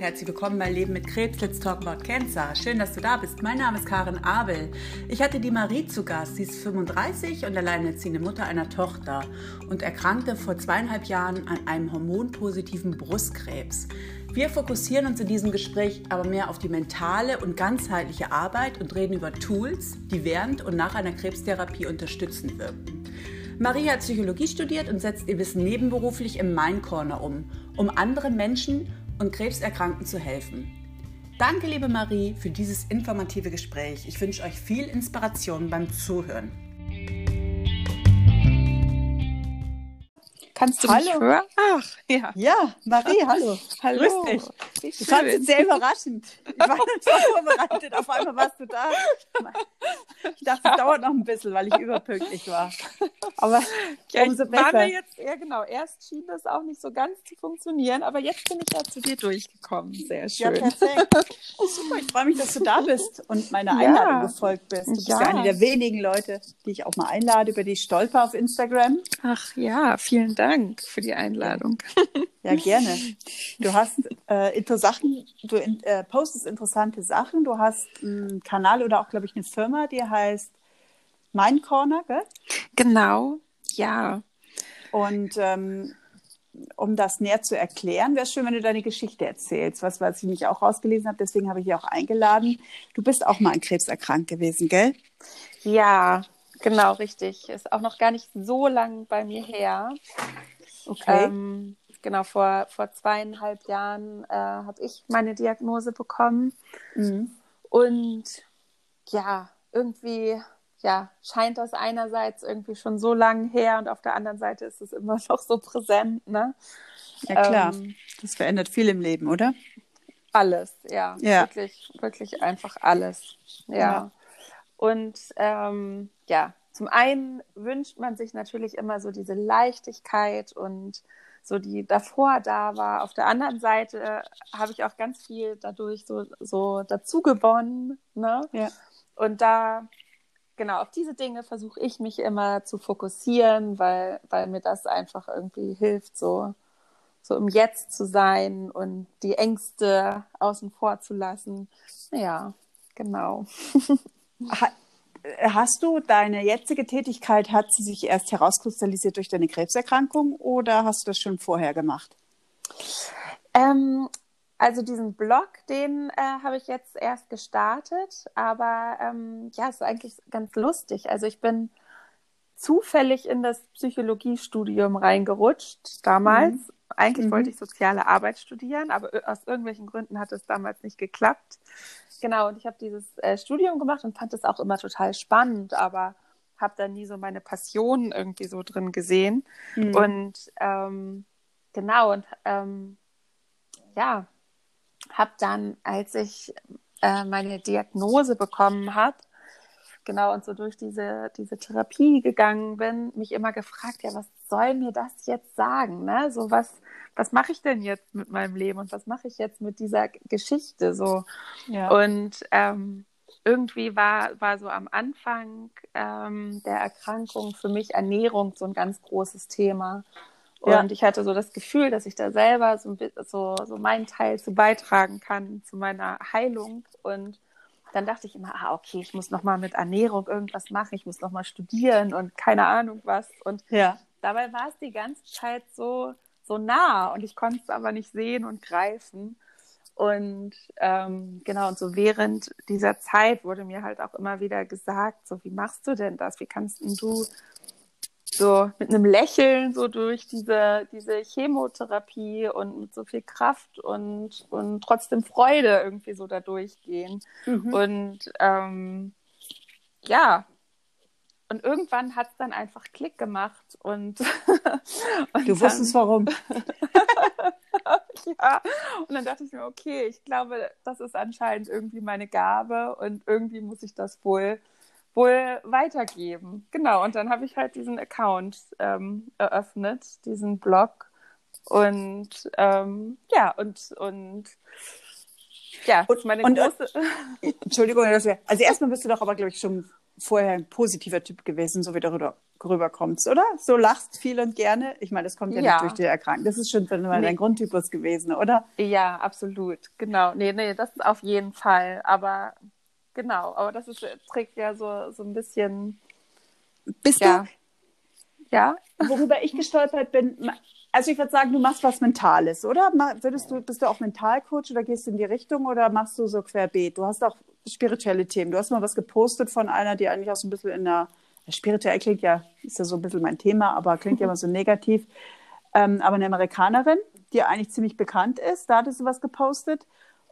herzlich willkommen bei Leben mit Krebs. Let's talk about cancer. Schön, dass du da bist. Mein Name ist Karin Abel. Ich hatte die Marie zu Gast. Sie ist 35 und alleinerziehende Mutter einer Tochter und erkrankte vor zweieinhalb Jahren an einem hormonpositiven Brustkrebs. Wir fokussieren uns in diesem Gespräch aber mehr auf die mentale und ganzheitliche Arbeit und reden über Tools, die während und nach einer Krebstherapie unterstützend wirken. Marie hat Psychologie studiert und setzt ihr Wissen nebenberuflich im Mind Corner um, um anderen Menschen und Krebserkrankten zu helfen. Danke, liebe Marie, für dieses informative Gespräch. Ich wünsche euch viel Inspiration beim Zuhören. Kannst du hallo. mich hören? Ach, ja. Ja, Marie, hallo. hallo. Grüß dich. Ich fand es sehr überraschend. Ich war nicht so vorbereitet. Auf einmal warst du da. Ich dachte, es dauert noch ein bisschen, weil ich überpünktlich war. Aber ja, umso war besser. mir jetzt, ja genau, erst schien das auch nicht so ganz zu funktionieren, aber jetzt bin ich ja zu dir durchgekommen. Sehr Ja, schön. perfekt. Super, ich freue mich, dass du da bist und meiner Ja. Einladung gefolgt bist. Du bist ja. Ja. eine der wenigen Leute, die ich auch mal einlade, über die ich stolper auf Instagram. Ach ja, vielen Dank für die Einladung. Ja, gerne. Du hast äh, inter Sachen, du in, äh, postest interessante Sachen. Du hast einen Kanal oder auch, glaube ich, eine Firma, die heißt Mind Corner, gell? Genau, ja. Und ähm, um das näher zu erklären, wäre es schön, wenn du deine Geschichte erzählst, was, was ich mich auch rausgelesen habe. Deswegen habe ich dich auch eingeladen. Du bist auch mal an Krebs erkrankt gewesen, gell? Ja, genau, richtig. Ist auch noch gar nicht so lang bei mir her. Okay. Ähm, genau, vor, vor zweieinhalb Jahren äh, habe ich meine Diagnose bekommen. Mhm. Und ja, irgendwie ja, scheint das einerseits irgendwie schon so lang her und auf der anderen Seite ist es immer noch so präsent, ne? Ja, klar. Ähm, das verändert viel im Leben, oder? alles, ja. Ja. Wirklich, wirklich einfach alles. Ja. Ja. Und ähm, ja, zum einen wünscht man sich natürlich immer so diese Leichtigkeit und so die davor da war. Auf der anderen Seite äh, habe ich auch ganz viel dadurch so, so dazu gewonnen. Ne? Ja. Und da, genau, auf diese Dinge versuche ich mich immer zu fokussieren, weil, weil mir das einfach irgendwie hilft, so, so im Jetzt zu sein und die Ängste außen vor zu lassen. Ja, genau. Ha hast du deine jetzige Tätigkeit, hat sie sich erst herauskristallisiert durch deine Krebserkrankung oder hast du das schon vorher gemacht? Ähm, also diesen Blog, den äh, habe ich jetzt erst gestartet, aber ähm, ja, es ist eigentlich ganz lustig. Also ich bin zufällig in das Psychologiestudium reingerutscht damals. Mhm. Eigentlich Mhm. wollte ich soziale Arbeit studieren, aber ö- aus irgendwelchen Gründen hat es damals nicht geklappt. Genau, und ich habe dieses äh, Studium gemacht und fand es auch immer total spannend, aber habe da nie so meine Passion irgendwie so drin gesehen. Mhm. Und ähm, genau, und ähm, ja, habe dann, als ich äh, meine Diagnose bekommen habe, genau, und so durch diese, diese Therapie gegangen bin, mich immer gefragt, ja, was soll mir das jetzt sagen? Ne? So, was, was mache ich denn jetzt mit meinem Leben und was mache ich jetzt mit dieser Geschichte? So, ja. und ähm, irgendwie war, war so am Anfang ähm, der Erkrankung für mich Ernährung so ein ganz großes Thema. Und Ja. ich hatte so das Gefühl, dass ich da selber so, so, so meinen Teil zu beitragen kann zu meiner Heilung. Und dann dachte ich immer, ah, okay, ich muss nochmal mit Ernährung irgendwas machen, ich muss nochmal studieren und keine Ahnung was. Und ja. Dabei war es die ganze Zeit so, so nah und ich konnte es aber nicht sehen und greifen. Und ähm, genau, und so während dieser Zeit wurde mir halt auch immer wieder gesagt, so wie machst du denn das? Wie kannst du so mit einem Lächeln so durch diese, diese Chemotherapie und mit so viel Kraft und, und trotzdem Freude irgendwie so da durchgehen? Mhm. Und ähm, ja, und irgendwann hat es dann einfach Klick gemacht und, und Du wusstest warum. ja, und dann dachte ich mir, okay, ich glaube, das ist anscheinend irgendwie meine Gabe und irgendwie muss ich das wohl, wohl weitergeben. Genau, und dann habe ich halt diesen Account ähm, eröffnet, diesen Blog und ähm, ja, und, und ja, Und- meine und- große... Entschuldigung, dass wir, also erstmal bist du doch aber, glaube ich, schon vorher ein positiver Typ gewesen, so wie du darüber rüberkommst, oder? So lachst viel und gerne. Ich meine, das kommt ja, ja. nicht durch die Erkrankung. Das ist schon mal nee. dein Grundtypus gewesen, oder? Ja, absolut. Genau. Nee, nee, das ist auf jeden Fall. Aber genau, aber das ist, trägt ja so, so ein bisschen. Bist ja. du? Ja. Worüber ich gestolpert bin, also ich würde sagen, du machst was Mentales, oder? Würdest du, bist du auch Mentalcoach oder gehst du in die Richtung oder machst du so querbeet? Du hast auch spirituelle Themen. Du hast mal was gepostet von einer, die eigentlich auch so ein bisschen in der spirituell klingt ja, ist ja so ein bisschen mein Thema, aber klingt ja immer so negativ. Ähm, aber eine Amerikanerin, die eigentlich ziemlich bekannt ist, da hattest du was gepostet.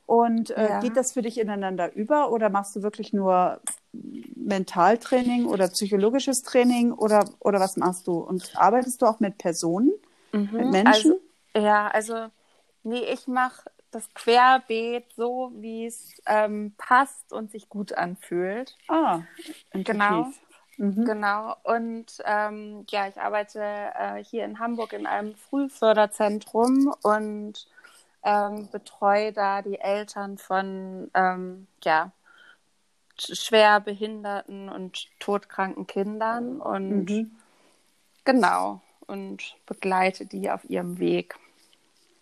Und äh, ja. geht das für dich ineinander über oder machst du wirklich nur Mentaltraining oder psychologisches Training oder, oder was machst du? Und arbeitest du auch mit Personen, mhm. mit Menschen? Also, ja, also nee, ich mache das Querbeet so, wie es ähm, passt und sich gut anfühlt. Ah, genau. Mhm. Genau. Und ähm, ja, ich arbeite äh, hier in Hamburg in einem Frühförderzentrum und ähm, betreue da die Eltern von ähm, ja, schwer behinderten und todkranken Kindern und mhm. genau und begleite die auf ihrem Weg.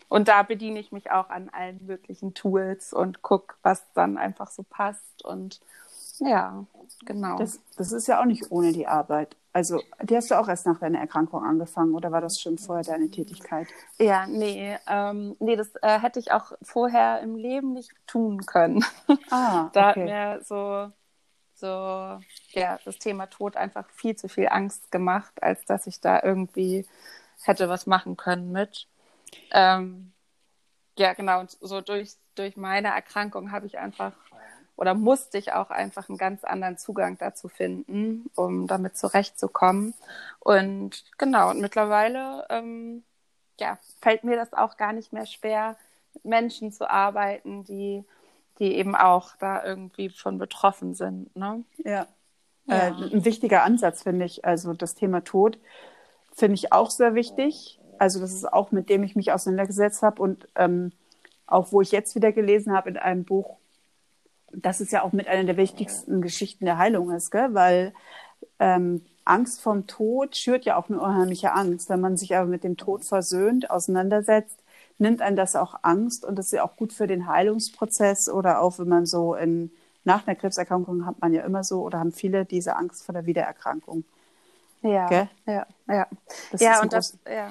Und da bediene ich mich auch an allen möglichen Tools und gucke, was dann einfach so passt und ja, genau. Das, das ist ja auch nicht ohne die Arbeit. Also, die hast du auch erst nach deiner Erkrankung angefangen oder war das schon vorher deine Tätigkeit? Ja, nee, ähm, nee, das äh, hätte ich auch vorher im Leben nicht tun können. Ah, da okay. hat mir so, so, ja, das Thema Tod einfach viel zu viel Angst gemacht, als dass ich da irgendwie hätte was machen können mit. Ähm, ja, genau, und so durch, durch meine Erkrankung habe ich einfach oder musste ich auch einfach einen ganz anderen Zugang dazu finden, um damit zurechtzukommen. Und genau, und mittlerweile ähm, ja, fällt mir das auch gar nicht mehr schwer, mit Menschen zu arbeiten, die, die eben auch da irgendwie von betroffen sind. Ne? Ja. ja. Äh, ein wichtiger Ansatz, finde ich. Also das Thema Tod finde ich auch sehr wichtig. Also das ist auch, mit dem ich mich auseinandergesetzt habe und ähm, auch wo ich jetzt wieder gelesen habe in einem Buch, das ist ja auch mit einer der wichtigsten Geschichten der Heilung ist, gell? weil ähm, Angst vom Tod schürt ja auch eine unheimliche Angst. Wenn man sich aber mit dem Tod versöhnt, auseinandersetzt, nimmt einen das auch Angst und das ist ja auch gut für den Heilungsprozess oder auch wenn man so in, nach einer Krebserkrankung hat man ja immer so oder haben viele diese Angst vor der Wiedererkrankung. Ja, Gell? ja, ja. Das ja, und das, ja.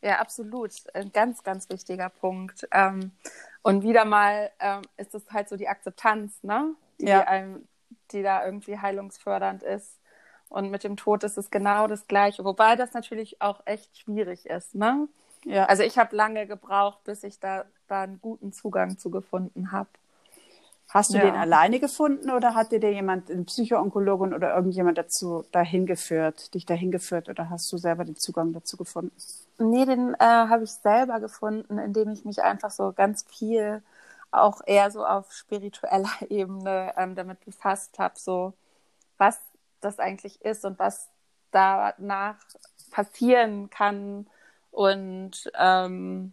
ja, absolut. Ein ganz, ganz wichtiger Punkt. Ähm, und wieder mal ähm, ist es halt so die Akzeptanz, ne? Die, ja. einem, die da irgendwie heilungsfördernd ist. Und mit dem Tod ist es genau das Gleiche. Wobei das natürlich auch echt schwierig ist, ne? Ja. Also ich habe lange gebraucht, bis ich da, da einen guten Zugang zu gefunden habe. Hast du ja. den alleine gefunden oder hat dir der jemand, ein Psychoonkologin oder irgendjemand dazu dahin geführt, dich dahin geführt oder hast du selber den Zugang dazu gefunden? Nee, den äh, habe ich selber gefunden, indem ich mich einfach so ganz viel auch eher so auf spiritueller Ebene ähm, damit befasst habe, so was das eigentlich ist und was danach passieren kann und ähm,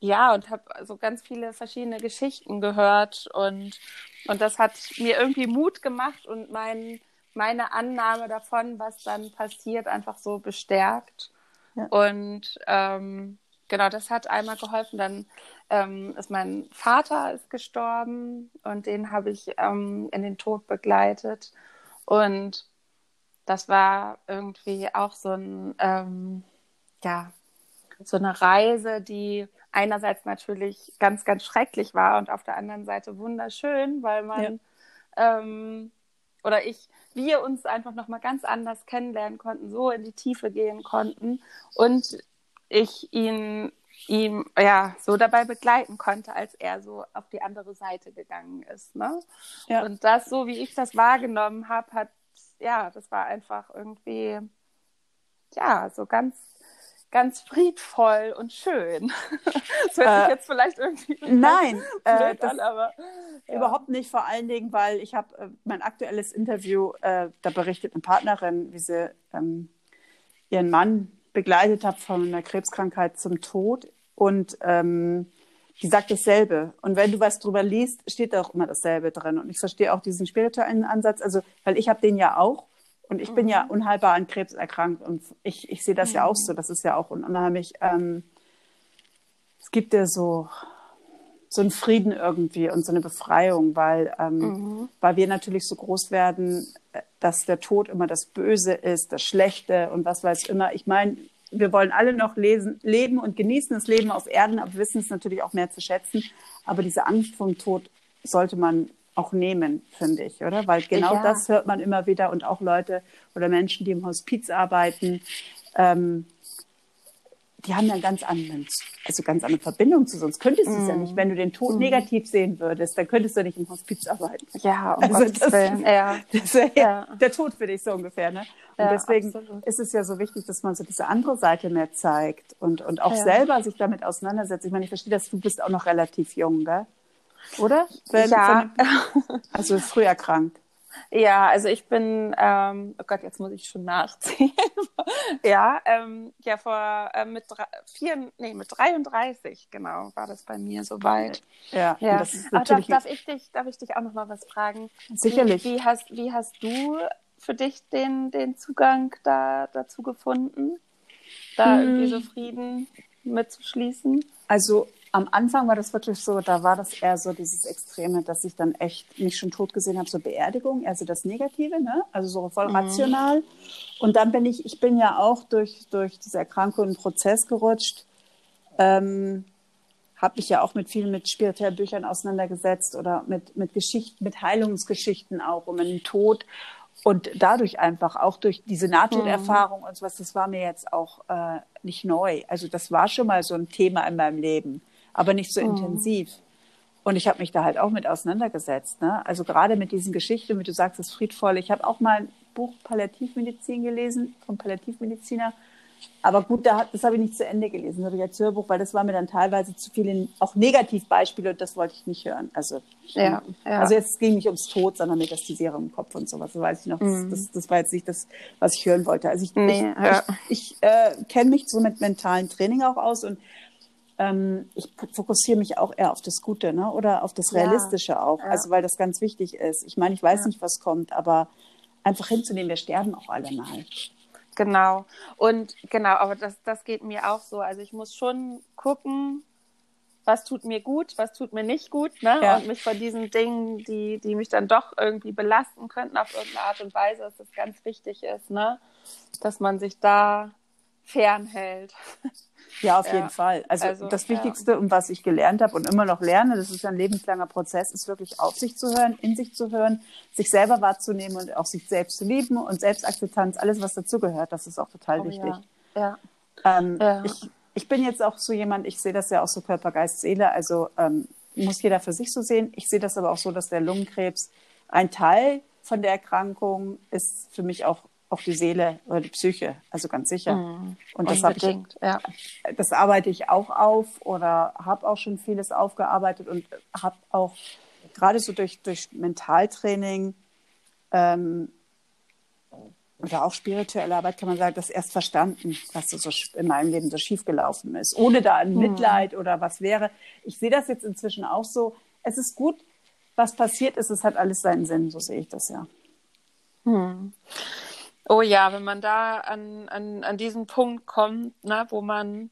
ja, und habe so ganz viele verschiedene Geschichten gehört und, und das hat mir irgendwie Mut gemacht und mein, meine Annahme davon, was dann passiert, einfach so bestärkt. Ja. Und ähm, genau, das hat einmal geholfen. Dann ähm, ist mein Vater ist gestorben und den habe ich ähm, in den Tod begleitet. Und das war irgendwie auch so ein, ähm, ja, so eine Reise, die einerseits natürlich ganz, ganz schrecklich war und auf der anderen Seite wunderschön, weil man ja. ähm, oder ich, wir uns einfach nochmal ganz anders kennenlernen konnten, so in die Tiefe gehen konnten und ich ihn ihm ja so dabei begleiten konnte, als er so auf die andere Seite gegangen ist. Ne? Ja. Und das, so wie ich das wahrgenommen habe, hat ja, das war einfach irgendwie ja so ganz ganz friedvoll und schön. Das hört sich äh, jetzt vielleicht irgendwie nein, äh, das, an, aber ja. überhaupt nicht. Vor allen Dingen, weil ich habe äh, mein aktuelles Interview, äh, da berichtet eine Partnerin, wie sie ähm, ihren Mann begleitet hat von einer Krebskrankheit zum Tod und ähm, die sagt dasselbe. Und wenn du was drüber liest, steht da auch immer dasselbe drin. Und ich verstehe auch diesen spirituellen Ansatz, also weil ich habe den ja auch Und ich mhm. bin ja mhm. unheilbar an Krebs erkrankt und ich, ich sehe das mhm. ja auch so. Das ist ja auch unheimlich. Ähm, es gibt ja so, so einen Frieden irgendwie und so eine Befreiung, weil, ähm, mhm. weil wir natürlich so groß werden, äh, dass der Tod immer das Böse ist, das Schlechte und was weiß immer. Ich meine, wir wollen alle noch lesen, leben und genießen das Leben auf Erden, aber wissen es natürlich auch mehr zu schätzen. Aber diese Angst vom Tod sollte man auch nehmen, finde ich, oder? Weil genau ja. das hört man immer wieder und auch Leute oder Menschen, die im Hospiz arbeiten, ähm, die haben ja ganz anderen, also ganz andere Verbindung zu sonst könntest du es mm. ja nicht. Wenn du den Tod mm. negativ sehen würdest, dann könntest du nicht im Hospiz arbeiten. Ja, um also das, ja. das wäre ja. der Tod für dich so ungefähr, ne? Und ja, deswegen absolut. ist es ja so wichtig, dass man so diese andere Seite mehr zeigt und, und auch ja. selber sich damit auseinandersetzt. Ich meine, ich verstehe, dass du bist auch noch relativ jung, gell? Oder? Wenn, ja. Von, also früh erkrankt. Ja, also ich bin, ähm, oh Gott, jetzt muss ich schon nachziehen. ja, ähm, ja, vor äh, mit drei, vier, nee, mit 33, genau, war das bei mir soweit. Ja, ja. Das ist natürlich Ach, darf, darf, ich dich, darf ich dich auch noch mal was fragen? Sicherlich. Wie, wie, hast, wie hast du für dich den, den Zugang da, dazu gefunden, da hm. irgendwie so Frieden mitzuschließen? Also am Anfang war das wirklich so, da war das eher so dieses Extreme, dass ich dann echt mich schon tot gesehen habe, so Beerdigung, also das Negative, ne? also so voll mhm. rational. Und dann bin ich, ich bin ja auch durch, durch diese Erkrankung in einen Prozess gerutscht, ähm, habe mich ja auch mit vielen mit spirituellen Büchern auseinandergesetzt oder mit, mit Geschichten, mit Heilungsgeschichten auch um den Tod. Und dadurch einfach, auch durch diese Nahtoderfahrung mhm. und sowas, das war mir jetzt auch äh, nicht neu. Also das war schon mal so ein Thema in meinem Leben aber nicht so mhm. intensiv. Und ich habe mich da halt auch mit auseinandergesetzt. Ne? Also gerade mit diesen Geschichten, wie du sagst, das Friedvolle. Ich habe auch mal ein Buch Palliativmedizin gelesen vom Palliativmediziner. Aber gut, da, das habe ich nicht zu Ende gelesen, nur als Hörbuch, weil das war mir dann teilweise zu viele auch Negativbeispiele und das wollte ich nicht hören. Also, ja, ja. also jetzt ging nicht ums Tod, sondern mir das die Serie im Kopf und sowas. So weiß ich noch. Mhm. Das, das, war jetzt nicht das, was ich hören wollte. Also ich, nee, ich, ja. ich, ich äh, kenne mich so mit mentalen Training auch aus und ähm, ich fokussiere mich auch eher auf das Gute ne? oder auf das Realistische ja, auch, ja. also weil das ganz wichtig ist. Ich meine, ich weiß ja. nicht, was kommt, aber einfach hinzunehmen, wir sterben auch alle mal. Genau. Und genau, aber das, das geht mir auch so. Also ich muss schon gucken, was tut mir gut, was tut mir nicht gut, ne? Ja. Und mich von diesen Dingen, die, die mich dann doch irgendwie belasten könnten auf irgendeine Art und Weise, dass das ganz wichtig ist, ne? Dass man sich da fernhält. Ja, auf ja. jeden Fall. Also, also das Wichtigste, ja. um was ich gelernt habe und immer noch lerne, das ist ein lebenslanger Prozess, ist wirklich auf sich zu hören, in sich zu hören, sich selber wahrzunehmen und auch sich selbst zu lieben und Selbstakzeptanz, alles, was dazugehört, das ist auch total oh, wichtig. Ja. Ähm, ich, ich bin jetzt auch so jemand, ich sehe das ja auch so Körper, Geist, Seele, also ähm, muss jeder für sich so sehen. Ich sehe das aber auch so, dass der Lungenkrebs ein Teil von der Erkrankung ist für mich auch auch die Seele oder die Psyche, also ganz sicher. Mhm. Und das habe ich, ja. das arbeite ich auch auf oder habe auch schon vieles aufgearbeitet und habe auch gerade so durch, durch Mentaltraining ähm, oder auch spirituelle Arbeit kann man sagen, das erst verstanden, was so in meinem Leben so schiefgelaufen ist, ohne da ein mhm. Mitleid oder was wäre. Ich sehe das jetzt inzwischen auch so. Es ist gut, was passiert ist, es hat alles seinen Sinn, so sehe ich das ja. Hm. Oh ja, wenn man da an, an, an diesen Punkt kommt, ne, wo man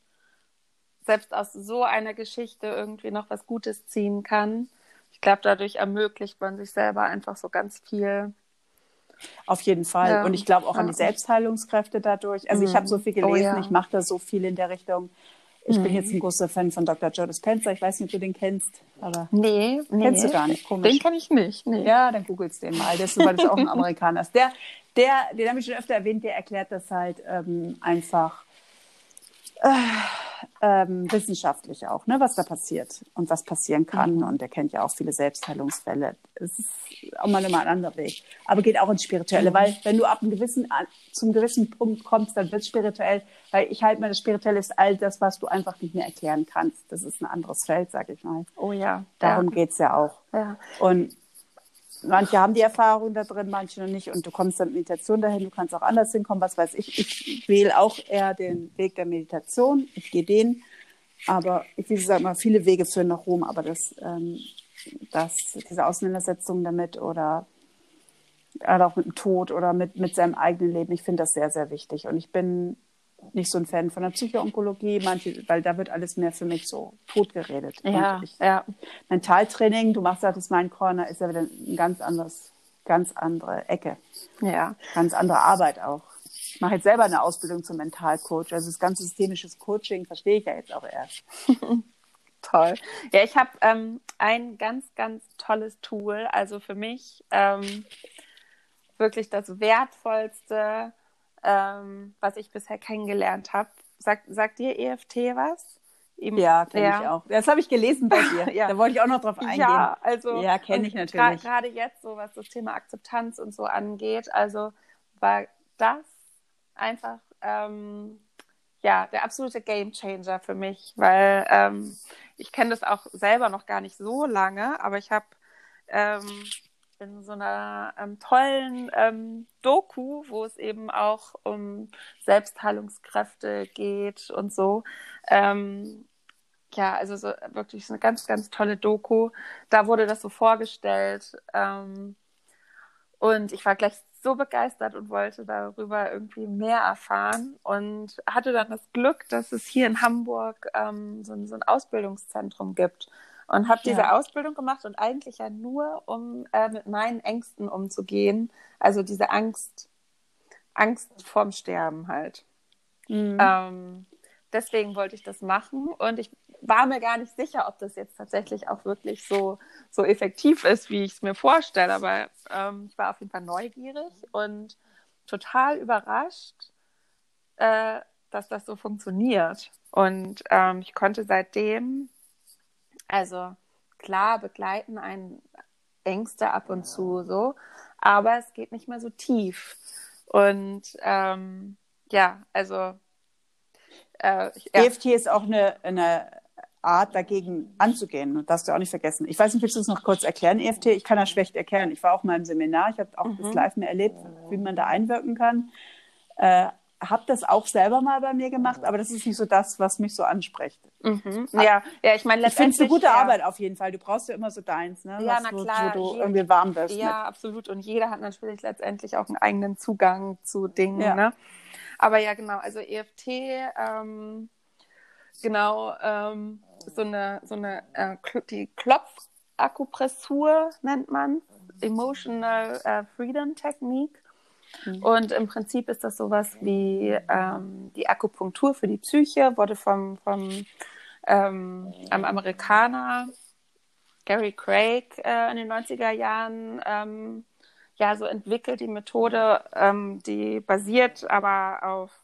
selbst aus so einer Geschichte irgendwie noch was Gutes ziehen kann. Ich glaube, dadurch ermöglicht man sich selber einfach so ganz viel. Auf jeden Fall. Ja. Und ich glaube auch an die Selbstheilungskräfte dadurch. Also mhm. ich habe so viel gelesen, oh, ja. ich mache da so viel in der Richtung. Ich mhm. bin jetzt ein großer Fan von Dr. Joe Dispenza. Ich weiß nicht, ob du den kennst. Aber nee, nee. Kennst du gar nicht. Komisch. Den kenne ich nicht. Nee. Ja, dann googelst den mal. Der ist, weil das auch ein Amerikaner ist. Der, der, den habe ich schon öfter erwähnt, der erklärt das halt ähm, einfach äh, ähm, wissenschaftlich auch, ne, was da passiert und was passieren kann. Mhm. Und er kennt ja auch viele Selbstheilungsfälle. Es ist auch mal immer ein anderer Weg. Aber geht auch ins Spirituelle, mhm. weil wenn du ab einem gewissen, zum gewissen Punkt kommst, dann wird es spirituell. Weil ich halte mir, das Spirituelle ist all das, was du einfach nicht mehr erklären kannst. Das ist ein anderes Feld, sag ich mal. Oh ja. Darum ja. geht's ja auch. Ja. Und manche haben die Erfahrung da drin, manche noch nicht. Und du kommst dann mit Meditation dahin, du kannst auch anders hinkommen, was weiß ich. Ich wähle auch eher den Weg der Meditation. Ich gehe den. Aber wie gesagt, mal viele Wege führen nach Rom, aber das, ähm, das, diese Auseinandersetzung damit oder gerade auch mit dem Tod oder mit, mit seinem eigenen Leben. Ich finde das sehr, sehr wichtig. Und ich bin nicht so ein Fan von der Psychoonkologie, manche, weil da wird alles mehr für mich so totgeredet. Ja, ich, ja. Mentaltraining, du machst ja das Mein Corner, ist ja wieder ein ganz anderes, ganz andere Ecke. Ja. Ganz andere Arbeit auch. Ich mache jetzt selber eine Ausbildung zum Mentalcoach. Also das ganze systemisches Coaching verstehe ich ja jetzt auch erst. Toll. Ja, ich habe ähm, ein ganz, ganz tolles Tool. Also für mich ähm, wirklich das wertvollste ähm, was ich bisher kennengelernt habe. Sagt, sagt dir EFT was? Eben, ja, kenne ja. ich auch. Das habe ich gelesen bei dir. ja. Da wollte ich auch noch drauf eingehen. Ja, also ja, kenne ich natürlich. Gerade jetzt, so was das Thema Akzeptanz und so angeht, also war das einfach ähm, ja der absolute Gamechanger für mich, weil ähm, ich kenne das auch selber noch gar nicht so lange, aber ich habe ähm, in so einer ähm, tollen ähm, Doku, wo es eben auch um Selbstheilungskräfte geht und so. Ähm, ja, also so wirklich so eine ganz, ganz tolle Doku. Da wurde das so vorgestellt. Ähm, und ich war gleich so begeistert und wollte darüber irgendwie mehr erfahren und hatte dann das Glück, dass es hier in Hamburg ähm, so, so ein Ausbildungszentrum gibt und habe diese ja. Ausbildung gemacht und eigentlich ja nur, um äh, mit meinen Ängsten umzugehen. Also diese Angst, Angst vorm Sterben halt. Mhm. Ähm, deswegen wollte ich das machen und ich war mir gar nicht sicher, ob das jetzt tatsächlich auch wirklich so, so effektiv ist, wie ich es mir vorstelle. Aber ähm, ich war auf jeden Fall neugierig und total überrascht, äh, dass das so funktioniert. Und ähm, ich konnte seitdem also klar begleiten einen Ängste ab und zu so, aber es geht nicht mehr so tief. Und ähm, ja, also äh, ja. EFT ist auch eine, eine Art, dagegen anzugehen. Das darfst du auch nicht vergessen. Ich weiß nicht, willst du es noch kurz erklären, EFT? Ich kann das schlecht erklären. Ich war auch mal im Seminar, ich habe auch mhm. das live mehr erlebt, wie man da einwirken kann. Äh, habe das auch selber mal bei mir gemacht, aber das ist nicht so das, was mich so anspricht. Mhm. Ja, ja, ich meine, ich finde es eine gute ja. Arbeit auf jeden Fall. Du brauchst ja immer so deins, ne? Ja, was, na klar. Wo, wo du irgendwie warm bist. Ja, mit. absolut. Und jeder hat natürlich letztendlich auch einen eigenen Zugang zu Dingen. Ja. Ne? Aber ja, genau. Also EFT, ähm, genau, ähm, so eine, so eine, äh, die Klopfakupressur nennt man, Emotional äh, Freedom Technique. Mhm. Und im Prinzip ist das sowas wie ähm, die Akupunktur für die Psyche, wurde vom, vom ähm, Amerikaner Gary Craig äh, in den 90er Jahren ähm, ja so entwickelt, die Methode, ähm, die basiert aber auf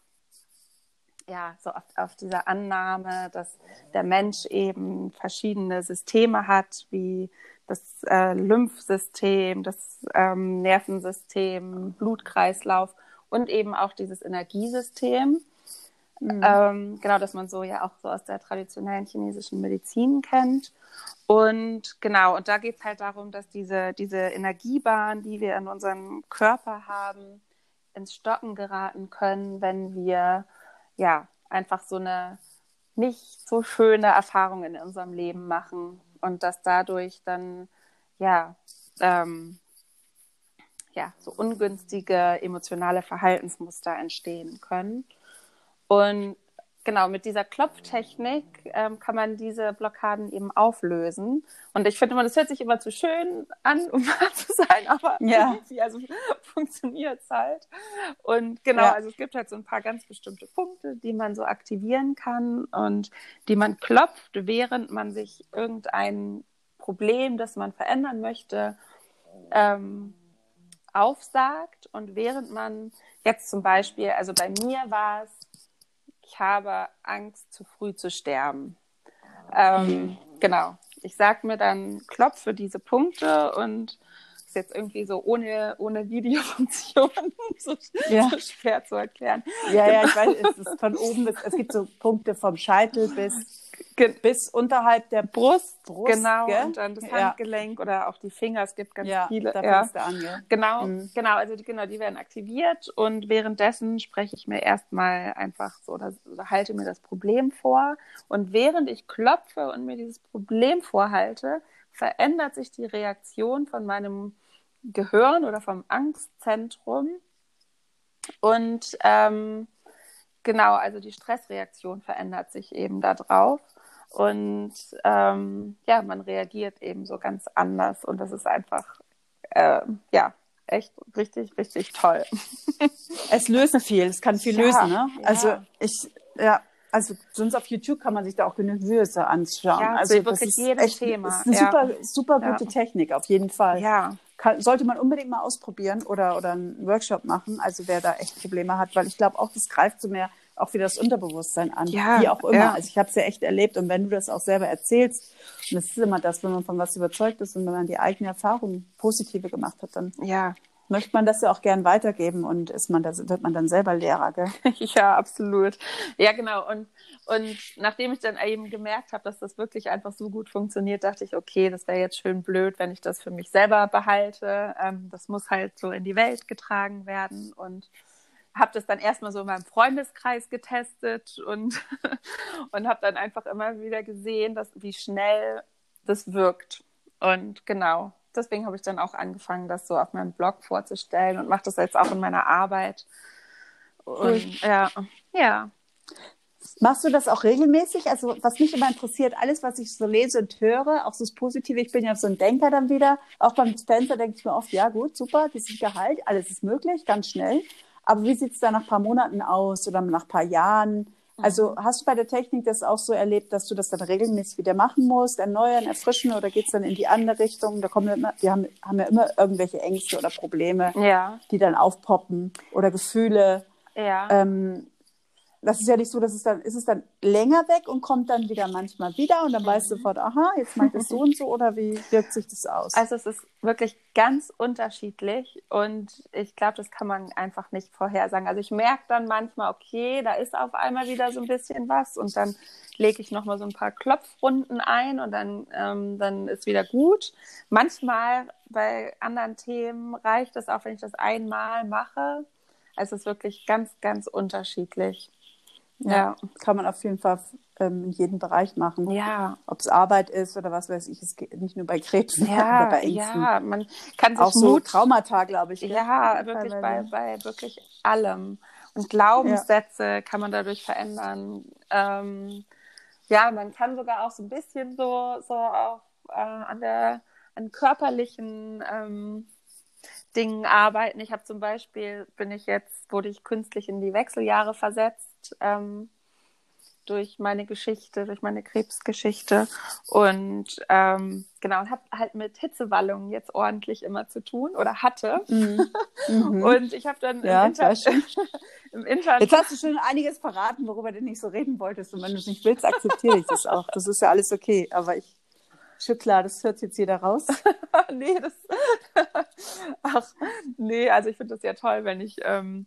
ja, so auf, auf dieser Annahme, dass der Mensch eben verschiedene Systeme hat, wie das äh, Lymphsystem, das ähm, Nervensystem, Blutkreislauf und eben auch dieses Energiesystem. Mhm. Ähm, genau, dass man so ja auch so aus der traditionellen chinesischen Medizin kennt. Und genau, und da geht es halt darum, dass diese, diese Energiebahn, die wir in unserem Körper haben, ins Stocken geraten können, wenn wir ja einfach so eine nicht so schöne Erfahrung in unserem Leben machen und dass dadurch dann ja, ähm, ja so ungünstige emotionale Verhaltensmuster entstehen können. Und genau, mit dieser Klopftechnik ähm, kann man diese Blockaden eben auflösen. Und ich finde, das hört sich immer zu schön an, um wahr zu sein, aber ja. irgendwie, also funktioniert es halt. Und genau, ja. also es gibt halt so ein paar ganz bestimmte Punkte, die man so aktivieren kann und die man klopft, während man sich irgendein Problem, das man verändern möchte, ähm, aufsagt. Und während man jetzt zum Beispiel, also bei mir war es, ich habe Angst, zu früh zu sterben. Ähm, mhm. Genau. Ich sage mir dann, klopfe diese Punkte und ist jetzt irgendwie so ohne, ohne Videofunktion so, ja. so schwer zu erklären. Ja, genau. ja, ich weiß, es ist von oben bis, es gibt so Punkte vom Scheitel bis bis unterhalb der Brust. Brust genau, gell? und dann das Handgelenk ja. oder auch die Finger. Es gibt ganz ja, viele. Da ja, du an, ja. Genau, mhm. genau, also die, genau, die werden aktiviert und währenddessen spreche ich mir erstmal einfach so oder, oder halte mir das Problem vor. Und während ich klopfe und mir dieses Problem vorhalte, verändert sich die Reaktion von meinem Gehirn oder vom Angstzentrum. Und ähm, genau, also die Stressreaktion verändert sich eben darauf. Und ähm, ja, man reagiert eben so ganz anders. Und das ist einfach, äh, ja, echt richtig, richtig toll. es löst viel, es kann viel ja, lösen, ne? Also ja. ich, ja, also sonst auf YouTube kann man sich da auch genügend Würse anschauen. Ja, also wirklich das ist jedes echt, Thema. Ist eine ja. super, super gute ja. Technik, auf jeden Fall. Ja. Kann, sollte man unbedingt mal ausprobieren oder, oder einen Workshop machen, also wer da echt Probleme hat, weil ich glaube auch, das greift so mehr auch wieder das Unterbewusstsein an, ja, wie auch immer. Ja. Also ich habe es ja echt erlebt und wenn du das auch selber erzählst, und das ist immer das, wenn man von was überzeugt ist und wenn man die eigene Erfahrung positive gemacht hat, dann ja möchte man das ja auch gern weitergeben und ist man das, wird man dann selber Lehrer, gell? ja, absolut. Ja, genau. Und, und nachdem ich dann eben gemerkt habe, dass das wirklich einfach so gut funktioniert, dachte ich, okay, das wäre jetzt schön blöd, wenn ich das für mich selber behalte. Ähm, das muss halt so in die Welt getragen werden und habe das dann erstmal so in meinem Freundeskreis getestet und, und habe dann einfach immer wieder gesehen, dass, wie schnell das wirkt. Und genau, deswegen habe ich dann auch angefangen, das so auf meinem Blog vorzustellen und mache das jetzt auch in meiner Arbeit. Und ja, ja. Machst du das auch regelmäßig? Also, was mich immer interessiert, alles, was ich so lese und höre, auch so das Positive, ich bin ja so ein Denker dann wieder. Auch beim Spencer denke ich mir oft, ja, gut, super, das ist Gehalt, alles ist möglich, ganz schnell. Aber wie sieht es da nach ein paar Monaten aus oder nach ein paar Jahren? Also mhm. hast du bei der Technik das auch so erlebt, dass du das dann regelmäßig wieder machen musst, erneuern, erfrischen oder geht es dann in die andere Richtung? Da kommen wir immer, wir haben, haben ja immer irgendwelche Ängste oder Probleme, ja. die dann aufpoppen oder Gefühle. Ja. Ähm, das ist ja nicht so, dass es dann, ist es dann länger weg und kommt dann wieder manchmal wieder und dann weißt du mhm. sofort, aha, jetzt macht es so und so oder wie wirkt sich das aus? Also es ist wirklich ganz unterschiedlich und ich glaube, das kann man einfach nicht vorhersagen. Also ich merke dann manchmal, okay, da ist auf einmal wieder so ein bisschen was und dann lege ich nochmal so ein paar Klopfrunden ein und dann, ähm, dann ist wieder gut. Manchmal bei anderen Themen reicht es auch, wenn ich das einmal mache. Also es ist wirklich ganz, ganz unterschiedlich. Ja. kann man auf jeden Fall ähm, in jedem Bereich machen. Ja. Ob es Arbeit ist oder was weiß ich, es geht nicht nur bei Krebs ja, oder bei Ängsten. Ja, man kann sich auch so Mut, Traumata, glaube ich. Ja, wirklich bei, bei wirklich allem. Und Glaubenssätze ja. kann man dadurch verändern. Ähm, ja, man kann sogar auch so ein bisschen so, so auch äh, an der an körperlichen ähm, Dingen arbeiten. Ich habe zum Beispiel, bin ich jetzt, wurde ich künstlich in die Wechseljahre versetzt ähm, durch meine Geschichte, durch meine Krebsgeschichte. Und ähm, genau, und habe halt mit Hitzewallungen jetzt ordentlich immer zu tun oder hatte. Mhm. Mhm. und ich habe dann ja, im, Inter im Internet. Jetzt hast du schon einiges verraten, worüber du nicht so reden wolltest. Und wenn du es nicht willst, akzeptiere ich das auch. Das ist ja alles okay. Aber ich Schon klar, das hört jetzt jeder raus. nee, das. Ach, nee, also ich finde das ja toll, wenn ich ähm,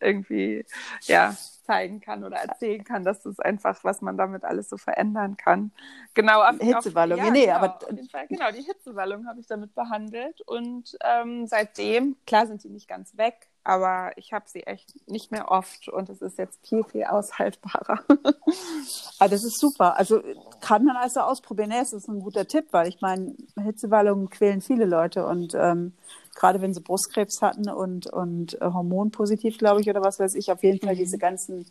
irgendwie ja zeigen kann oder erzählen kann, dass das einfach, was man damit alles so verändern kann. Genau. Auf, Hitzewallung, auf, ja, nee, genau, aber. Fall, genau, die Hitzewallung habe ich damit behandelt und ähm, seitdem, klar sind die nicht ganz weg, aber ich habe sie echt nicht mehr oft und es ist jetzt viel, viel aushaltbarer. ah, das ist super. Also kann man also ausprobieren. Ja, es ist ein guter Tipp, weil ich meine, Hitzewallungen quälen viele Leute und ähm, gerade wenn sie Brustkrebs hatten und, und äh, hormonpositiv, glaube ich, oder was weiß ich, auf jeden Fall mhm. diese ganzen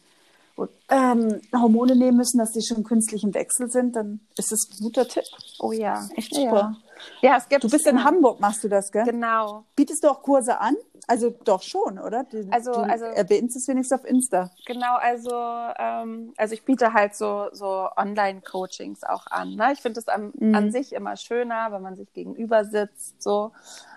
ähm, Hormone nehmen müssen, dass die schon künstlich im Wechsel sind, dann ist das ein guter Tipp. Oh ja, echt super. Ja, ja es gibt. Du bist in Hamburg, machst du das, gell? Genau. Bietest du auch Kurse an? Also doch schon, oder? Die, also, du also erwähnst es wenigstens auf Insta. Genau, also ähm, also ich biete halt so so Online-Coachings auch an. Ne? Ich finde es mhm. an sich immer schöner, wenn man sich gegenüber sitzt, so.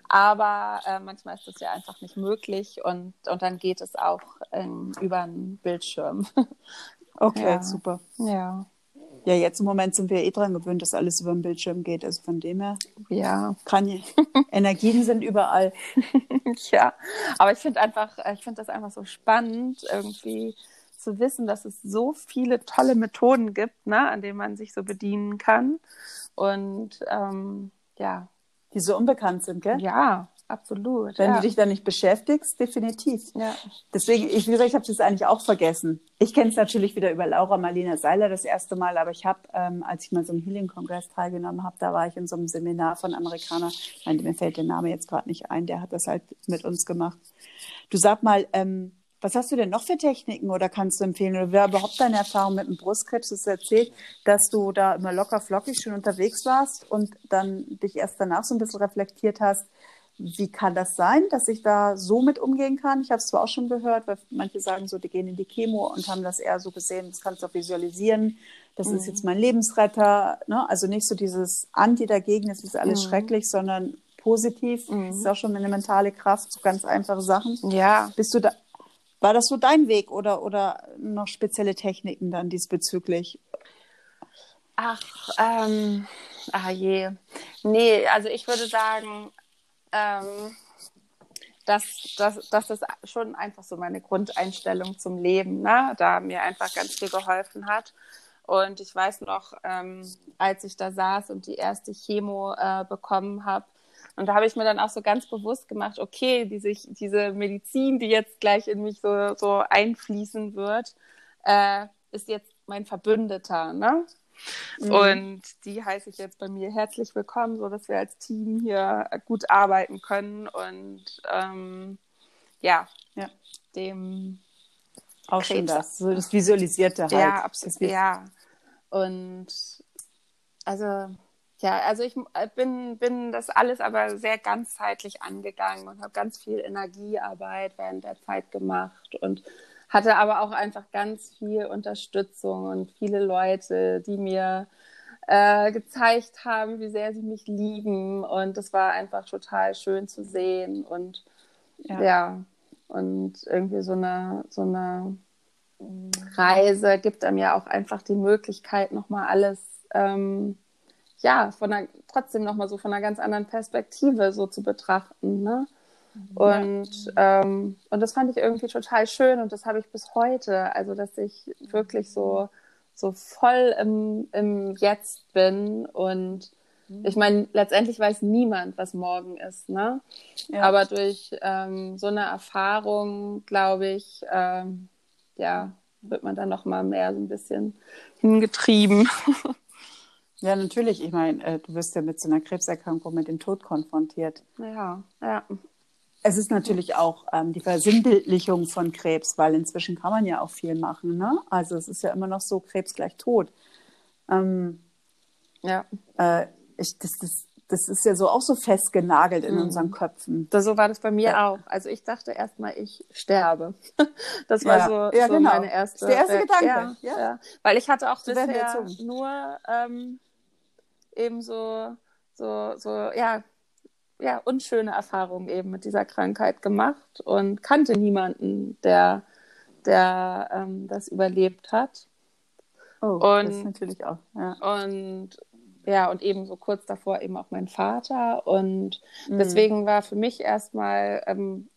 Aber äh, manchmal ist das ja einfach nicht möglich und, und dann geht es auch ähm, über einen Bildschirm. okay, ja. super. Ja. Ja, jetzt im Moment sind wir eh dran gewöhnt, dass alles über den Bildschirm geht. Also von dem her. Ja. Kann, Energien sind überall. ja, aber ich finde einfach, ich finde das einfach so spannend, irgendwie zu wissen, dass es so viele tolle Methoden gibt, ne, an denen man sich so bedienen kann. Und ähm, ja, die so unbekannt sind, gell? Ja, absolut. Wenn ja. du dich da nicht beschäftigst, definitiv. Ja. Deswegen, ich, wie gesagt, ich habe das eigentlich auch vergessen. Ich kenne es natürlich wieder über Laura Marlina Seiler das erste Mal, aber ich habe, ähm, als ich mal so einen Healing-Kongress teilgenommen habe, da war ich in so einem Seminar von Amerikaner, meine, mir fällt der Name jetzt gerade nicht ein, der hat das halt mit uns gemacht. Du sag mal, ähm, was hast du denn noch für Techniken oder kannst du empfehlen? Oder wer überhaupt deine Erfahrung mit dem Brustkrebs ist erzählt, dass du da immer locker flockig schon unterwegs warst und dann dich erst danach so ein bisschen reflektiert hast, wie kann das sein, dass ich da so mit umgehen kann? Ich habe es zwar auch schon gehört, weil manche sagen so, die gehen in die Chemo und haben das eher so gesehen, das kannst du auch visualisieren, das mhm. ist jetzt mein Lebensretter. Ne? Also nicht so dieses Anti dagegen, das ist alles mhm. schrecklich, sondern positiv. Mhm. Das ist auch schon eine mentale Kraft, so ganz einfache Sachen. Ja. Bist du da, war das so dein Weg oder, oder noch spezielle Techniken dann diesbezüglich? Ach, ähm, ah je. Nee, also ich würde sagen, ähm, dass, dass das schon einfach so meine Grundeinstellung zum Leben, ne? da mir einfach ganz viel geholfen hat. Und ich weiß noch, ähm, als ich da saß und die erste Chemo äh, bekommen habe, und da habe ich mir dann auch so ganz bewusst gemacht, okay, diese, diese Medizin, die jetzt gleich in mich so, so einfließen wird, äh, ist jetzt mein Verbündeter. Ne? Mhm. Und die heiße ich jetzt bei mir herzlich willkommen, so dass wir als Team hier gut arbeiten können und ähm, ja, ja, dem auch schon das, so das Visualisierte halt. Ja, absolut. Ja. Und also ja, also ich bin, bin das alles aber sehr ganzheitlich angegangen und habe ganz viel Energiearbeit während der Zeit gemacht und hatte aber auch einfach ganz viel Unterstützung und viele Leute, die mir äh, gezeigt haben, wie sehr sie mich lieben. Und das war einfach total schön zu sehen. Und ja, ja und irgendwie so eine, so eine Reise gibt einem ja auch einfach die Möglichkeit, nochmal alles, ähm, ja, von einer, trotzdem nochmal so von einer ganz anderen Perspektive so zu betrachten. Ne? Und, ja. ähm, und das fand ich irgendwie total schön und das habe ich bis heute. Also, dass ich wirklich so, so voll im, im Jetzt bin und ich meine, letztendlich weiß niemand, was morgen ist, ne? Ja. Aber durch ähm, so eine Erfahrung, glaube ich, ähm, ja, wird man dann noch mal mehr so ein bisschen hingetrieben. Ja, natürlich. Ich meine, äh, du wirst ja mit so einer Krebserkrankung mit dem Tod konfrontiert. Ja, ja. Es ist natürlich auch ähm, die Versinnbildlichung von Krebs, weil inzwischen kann man ja auch viel machen. Ne? Also es ist ja immer noch so, Krebs gleich tot. Ähm, ja. Äh, ich, das, das, das ist ja so auch so festgenagelt in mhm. unseren Köpfen. Das, so war das bei mir ja. auch. Also ich dachte erstmal, ich sterbe. Das war ja. so, ja, so genau. meine erste. Der erste Gedanke. Ja. Weil ich hatte auch so bisher nur ähm, eben so, so, so, ja, ja, unschöne Erfahrungen eben mit dieser Krankheit gemacht und kannte niemanden, der, der ähm, das überlebt hat. Oh, und, das natürlich auch. Ja. Und ja, und eben so kurz davor eben auch mein Vater. Und mhm. deswegen war für mich erstmal, ähm,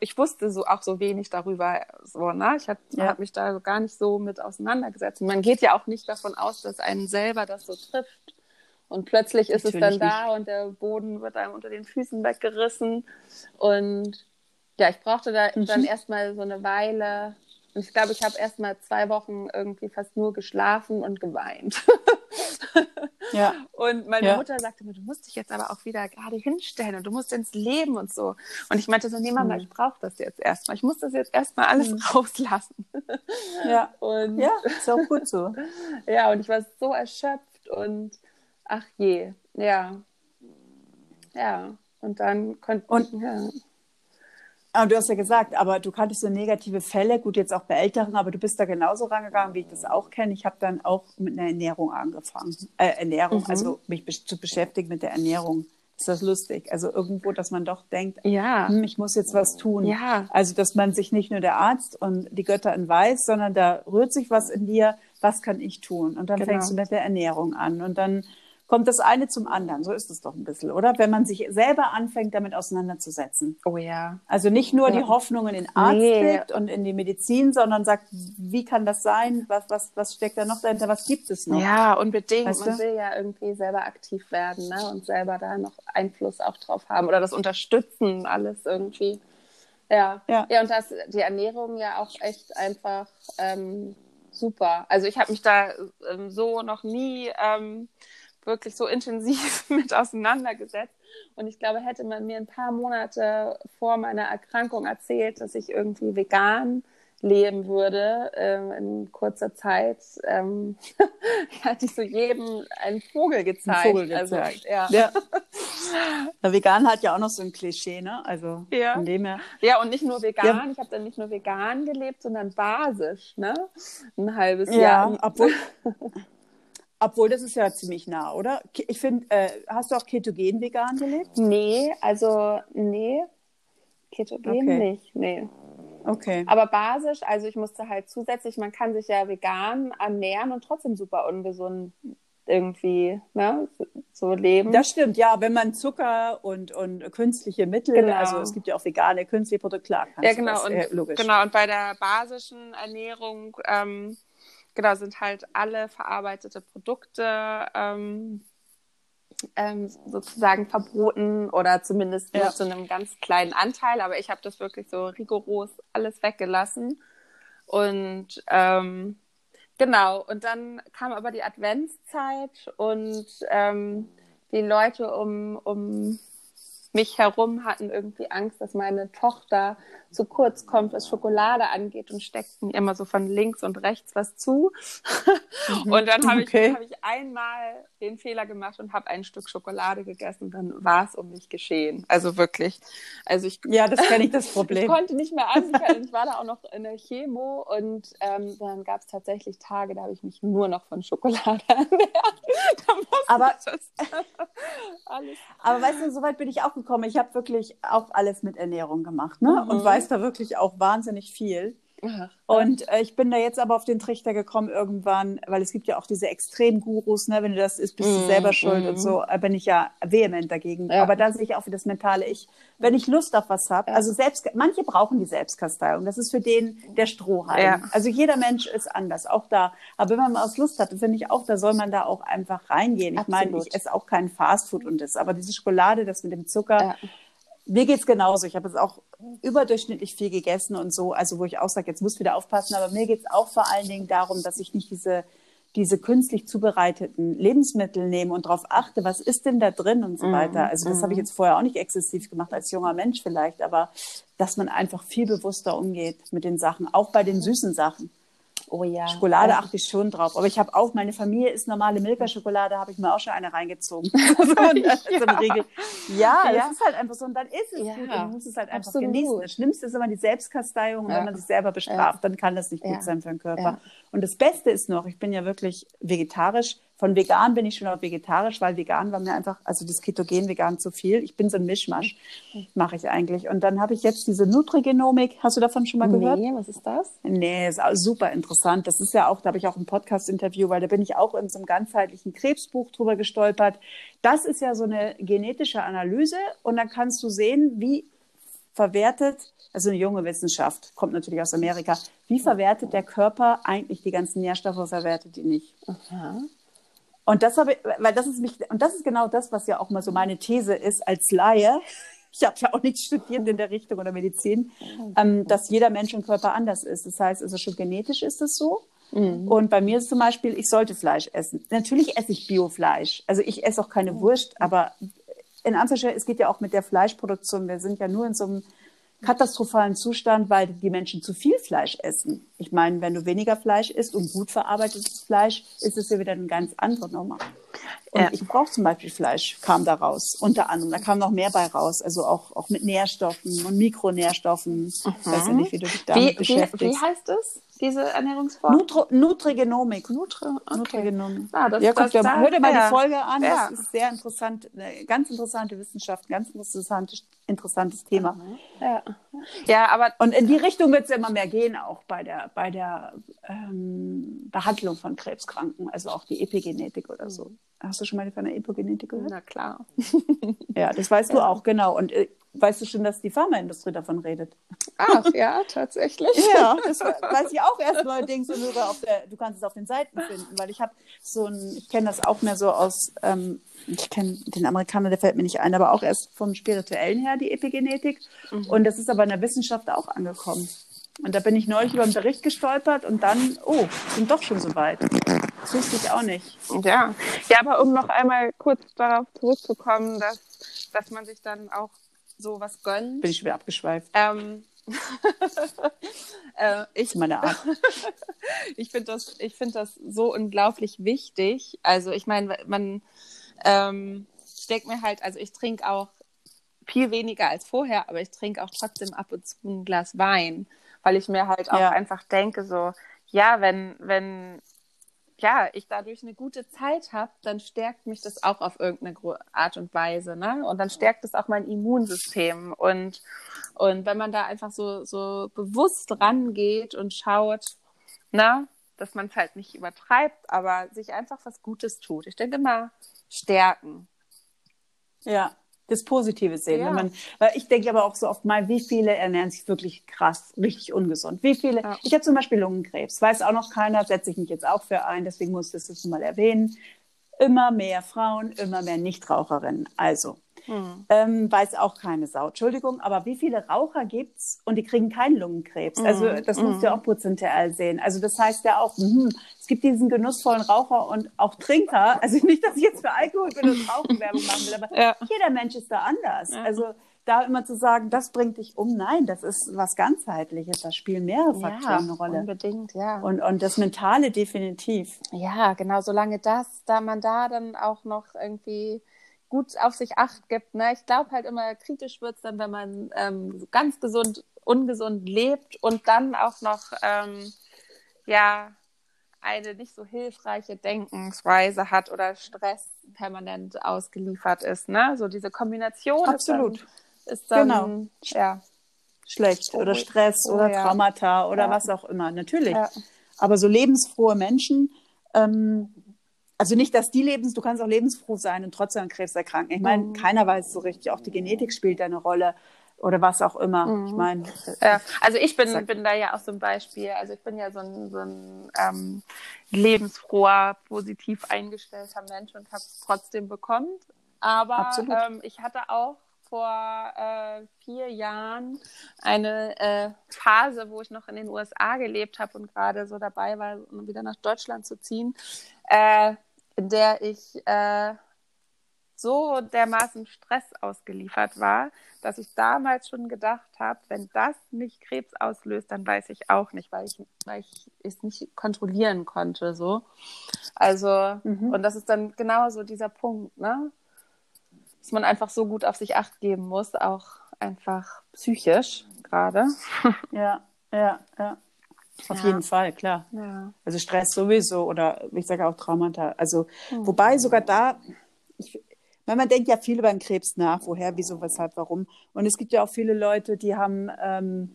ich wusste so auch so wenig darüber, so, ne? Ich habe ja. hab mich da gar nicht so mit auseinandergesetzt. Und man geht ja auch nicht davon aus, dass einen selber das so trifft. Und plötzlich ist Natürlich es dann da nicht. und der Boden wird einem unter den Füßen weggerissen. Und ja, ich brauchte da mhm. dann erstmal so eine Weile. Und ich glaube, ich habe erstmal zwei Wochen irgendwie fast nur geschlafen und geweint. ja. Und meine ja. Mutter sagte mir, du musst dich jetzt aber auch wieder gerade hinstellen und du musst ins Leben und so. Und ich meinte so, nee, Mama, mhm. ich brauche das jetzt erstmal. Ich muss das jetzt erstmal alles mhm. rauslassen. ja. Und ja, ist auch gut so. ja, und ich war so erschöpft und Ach je, ja. Ja, und dann konnte und ja. Aber du hast ja gesagt, aber du kanntest so negative Fälle, gut, jetzt auch bei Älteren, aber du bist da genauso rangegangen, wie ich das auch kenne. Ich habe dann auch mit einer Ernährung angefangen. Äh, Ernährung, mhm. also mich zu beschäftigen mit der Ernährung. Ist das lustig? Also irgendwo, dass man doch denkt, ja. Hm, ich muss jetzt was tun. Ja. Also, dass man sich nicht nur der Arzt und die Götter in Weiß, sondern da rührt sich was in dir, was kann ich tun? Und dann genau. fängst du mit der Ernährung an und dann kommt das eine zum anderen. So ist es doch ein bisschen, oder? Wenn man sich selber anfängt, damit auseinanderzusetzen. Oh ja. Also nicht nur Ja. die Hoffnung in Arzt Nee. und in die Medizin, sondern sagt, wie kann das sein? Was, was, was steckt da noch dahinter? Was gibt es noch? Ja, unbedingt. Weißt Man du? will ja irgendwie selber aktiv werden ne? und selber da noch Einfluss auch drauf haben oder das unterstützen, alles irgendwie. Ja, Ja. ja und das, die Ernährung ja auch echt einfach ähm, super. Also ich habe mich da ähm, so noch nie ähm, wirklich so intensiv mit auseinandergesetzt. Und ich glaube, hätte man mir ein paar Monate vor meiner Erkrankung erzählt, dass ich irgendwie vegan leben würde ähm, in kurzer Zeit, ähm, hätte ich so jedem einen Vogel gezeigt. Vogel Also, gezeigt. ja. Ja. Der Vegan hat ja auch noch so ein Klischee, ne? Also Ja. von dem her. Ja, und nicht nur vegan, Ja. ich habe dann nicht nur vegan gelebt, sondern basisch, ne? Ein halbes Ja, Jahr. obwohl, obwohl das ist ja ziemlich nah, oder? Ich finde, äh, hast du auch ketogen vegan gelebt? Nee, also nee. Ketogen Okay. nicht, nee. Okay. Aber basisch, also ich musste halt zusätzlich, man kann sich ja vegan ernähren und trotzdem super ungesund irgendwie, ne, so leben. Das stimmt, ja, wenn man Zucker und, und künstliche Mittel, Genau. also es gibt ja auch vegane, künstliche Produkte, klar, ja, genau. das, Und, äh, logisch. genau. Und bei der basischen Ernährung, ähm, genau, sind halt alle verarbeitete Produkte ähm, ähm, sozusagen verboten oder zumindest nur Ja. zu einem ganz kleinen Anteil. Aber ich habe das wirklich so rigoros alles weggelassen. Und ähm, genau, und dann kam aber die Adventszeit und ähm, die Leute um, um mich herum hatten irgendwie Angst, dass meine Tochter zu kurz kommt, was Schokolade angeht und steckten immer so von links und rechts was zu. Und dann habe Okay. ich, hab ich einmal den Fehler gemacht und habe ein Stück Schokolade gegessen und dann war es um mich geschehen. Also wirklich. Also ich Ja, das kenne ich das ich Problem. konnte nicht mehr ansichern. Ich war da auch noch in der Chemo und ähm, dann gab es tatsächlich Tage, da habe ich mich nur noch von Schokolade ernährt. Aber- ich. Aber weißt du, soweit bin ich auch gekommen. Ich habe wirklich auch alles mit Ernährung gemacht ne? Mhm. und weiß da wirklich auch wahnsinnig viel. Und äh, ich bin da jetzt aber auf den Trichter gekommen irgendwann, weil es gibt ja auch diese Extremgurus, ne? wenn du das isst, bist du Mm, selber schuld mm. und so, äh, bin ich ja vehement dagegen. Ja. Aber da sehe ich auch wie das mentale Ich. Wenn ich Lust auf was habe, also selbst, manche brauchen die Selbstkasteiung, das ist für den der Strohhalm. Ja. Also jeder Mensch ist anders, auch da. Aber wenn man mal aus Lust hat, finde ich auch, da soll man da auch einfach reingehen. Ich meine, Absolut. ich esse auch kein Fastfood und das, aber diese Schokolade, das mit dem Zucker, Ja. Mir geht's genauso. Ich habe jetzt auch überdurchschnittlich viel gegessen und so, also wo ich auch sage, jetzt muss wieder aufpassen, aber mir geht's auch vor allen Dingen darum, dass ich nicht diese diese künstlich zubereiteten Lebensmittel nehme und darauf achte, was ist denn da drin und so weiter. Also das habe ich jetzt vorher auch nicht exzessiv gemacht als junger Mensch vielleicht, aber dass man einfach viel bewusster umgeht mit den Sachen, auch bei den süßen Sachen. Oh ja. Schokolade achte ich schon drauf. Aber ich habe auch, meine Familie ist normale Milka-Schokolade, habe ich mir auch schon eine reingezogen. so, eine Regel. Ja, Ja. das ist halt einfach so. Und dann ist es Ja, gut. Und man muss es halt einfach absolut. genießen. Das Schlimmste ist immer die Selbstkasteiung. Und Ja. wenn man sich selber bestraft, dann kann das nicht Ja. gut sein für den Körper. Ja. Und das Beste ist noch, ich bin ja wirklich vegetarisch. Von vegan bin ich schon auf vegetarisch, weil vegan war mir einfach, also das Ketogen vegan zu viel. Ich bin so ein Mischmasch, mache ich eigentlich. Und dann habe ich jetzt diese Nutrigenomik. Hast du davon schon mal gehört? Nee, was ist das? Nee, ist super interessant. Das ist ja auch, da habe ich auch ein Podcast-Interview, weil da bin ich auch in so einem ganzheitlichen Krebsbuch drüber gestolpert. Das ist ja so eine genetische Analyse und dann kannst du sehen, wie verwertet, also eine junge Wissenschaft, kommt natürlich aus Amerika, wie verwertet der Körper eigentlich die ganzen Nährstoffe, verwertet die nicht. Aha. Und das habe ich, weil das ist mich, und das ist genau das, was ja auch mal so meine These ist als Laie. Ich habe ja auch nicht studiert in der Richtung oder Medizin, ähm, dass jeder Mensch und Körper anders ist. Das heißt, also schon genetisch ist es so. Und bei mir ist zum Beispiel, ich sollte Fleisch essen. Natürlich esse ich Biofleisch. Also ich esse auch keine Wurst, aber in Anführungsstrichen, es geht ja auch mit der Fleischproduktion. Wir sind ja nur in so einem katastrophalen Zustand, weil die Menschen zu viel Fleisch essen. Ich meine, wenn du weniger Fleisch isst und gut verarbeitetes Fleisch, ist es ja wieder eine ganz andere Nummer. Und Ja. ich brauche zum Beispiel Fleisch, kam da raus, unter anderem. Da kam noch mehr bei raus, also auch, auch mit Nährstoffen und Mikronährstoffen. Ich weiß ja nicht, wie du dich damit Wie, wie, beschäftigst. wie heißt es? diese Ernährungsform? Nutro Nutrigenomik. Nutri okay. Nutrigenomik. Ah, das, ja, guck, das, dir, da- hör dir mal ja. die Folge an. Ja. Das ist sehr interessant, eine ganz interessante Wissenschaft, ein ganz interessante, interessantes Thema. Ja. ja, aber Und in die Richtung wird es ja immer mehr gehen, auch bei der, bei der ähm, Behandlung von Krebskranken, also auch die Epigenetik oder so. Hast du schon mal von der Epigenetik gehört? na klar. Ja, das weißt du auch, genau. Und äh, weißt du schon, dass die Pharmaindustrie davon redet? Ach ja, tatsächlich. Ja, das we- weiß ich auch erst neuerdings und nur auf der, du kannst es auf den Seiten finden, weil ich habe so ein, ich kenne das auch mehr so aus, ähm, ich kenne den Amerikaner, der fällt mir nicht ein, aber auch erst vom Spirituellen her, die Epigenetik. Und das ist aber in der Wissenschaft auch angekommen. Und da bin ich neulich über einen Bericht gestolpert und dann, oh, sind doch schon so weit. Das wusste ich auch nicht. Ja. ja, aber um noch einmal kurz darauf zurückzukommen, dass, dass man sich dann auch so was gönnt. Bin ich wieder abgeschweift. Ähm, äh, ich Das ist meine Art. ich finde das, ich finde das so unglaublich wichtig. Also ich meine, man, ähm, ich denke mir halt, also ich trinke auch viel weniger als vorher, aber ich trinke auch trotzdem ab und zu ein Glas Wein, weil ich mir halt auch Ja. einfach denke, so, ja, wenn, wenn, ja, ich dadurch eine gute Zeit habe, dann stärkt mich das auch auf irgendeine Art und Weise, ne? Und dann stärkt es auch mein Immunsystem. Und, und wenn man da einfach so, so bewusst rangeht und schaut, na, dass man es halt nicht übertreibt, aber sich einfach was Gutes tut. Ich denke mal, stärken. Ja, das Positive sehen. Ja. Wenn man, weil ich denke aber auch so oft mal, wie viele ernähren sich wirklich krass, richtig ungesund. Wie viele, Ja. ich habe zum Beispiel Lungenkrebs, weiß auch noch keiner, setze ich mich jetzt auch für ein, deswegen muss ich das mal erwähnen. Immer mehr Frauen, immer mehr Nichtraucherinnen. Also, Hm. ähm, weiß auch keine Sau. Entschuldigung, aber wie viele Raucher gibt's und die kriegen keinen Lungenkrebs? Also das musst du ja auch prozentuell sehen. Also das heißt ja auch, mhm, es gibt diesen genussvollen Raucher und auch Trinker. Also nicht, dass ich jetzt für Alkohol und Rauchen Werbung machen will, aber Ja. jeder Mensch ist da anders. Also da immer zu sagen, das bringt dich um, nein, das ist was ganzheitliches. Da spielen mehrere Faktoren Ja, eine Rolle. unbedingt, ja. Und, und das Mentale definitiv. Ja, genau, solange das, da man da dann auch noch irgendwie gut auf sich acht gibt. Ne? Ich glaube halt immer, kritisch wird's dann, wenn man ähm, ganz gesund, ungesund lebt und dann auch noch ähm, ja eine nicht so hilfreiche Denkensweise hat oder Stress permanent ausgeliefert ist. Ne? So diese Kombination Absolut. ist dann, ist Genau. dann ja. Schlecht Oh, oder Stress oh, oder ja. Traumata oder Ja. was auch immer. Natürlich. Ja. Aber so lebensfrohe Menschen, ähm, also nicht, dass die lebens, du kannst auch lebensfroh sein und trotzdem an Krebs erkranken. Ich meine, Mhm. keiner weiß so richtig, auch die Genetik spielt da eine Rolle oder was auch immer. Mhm. Ich meine, Ja, also ich bin, Sag- bin da ja auch so ein Beispiel. Also ich bin ja so ein, so ein ähm, lebensfroher, positiv eingestellter Mensch und habe es trotzdem bekommen. Aber ähm, ich hatte auch vor äh, vier Jahren eine äh, Phase, wo ich noch in den USA gelebt habe und gerade so dabei war, wieder nach Deutschland zu ziehen, äh, in der ich äh, so dermaßen Stress ausgeliefert war, dass ich damals schon gedacht habe, wenn das nicht Krebs auslöst, dann weiß ich auch nicht, weil ich, weil ich es nicht kontrollieren konnte. So. Also, Mhm. und das ist dann genau so dieser Punkt, ne? Dass man einfach so gut auf sich acht geben muss, auch einfach psychisch gerade. ja, ja, ja. Auf Ja. jeden Fall, klar. Ja. Also Stress sowieso oder ich sage auch Traumata. Also Mhm. wobei sogar da, ich, man denkt ja viel über den Krebs nach, woher, wieso, weshalb, warum. Und es gibt ja auch viele Leute, die haben, ähm,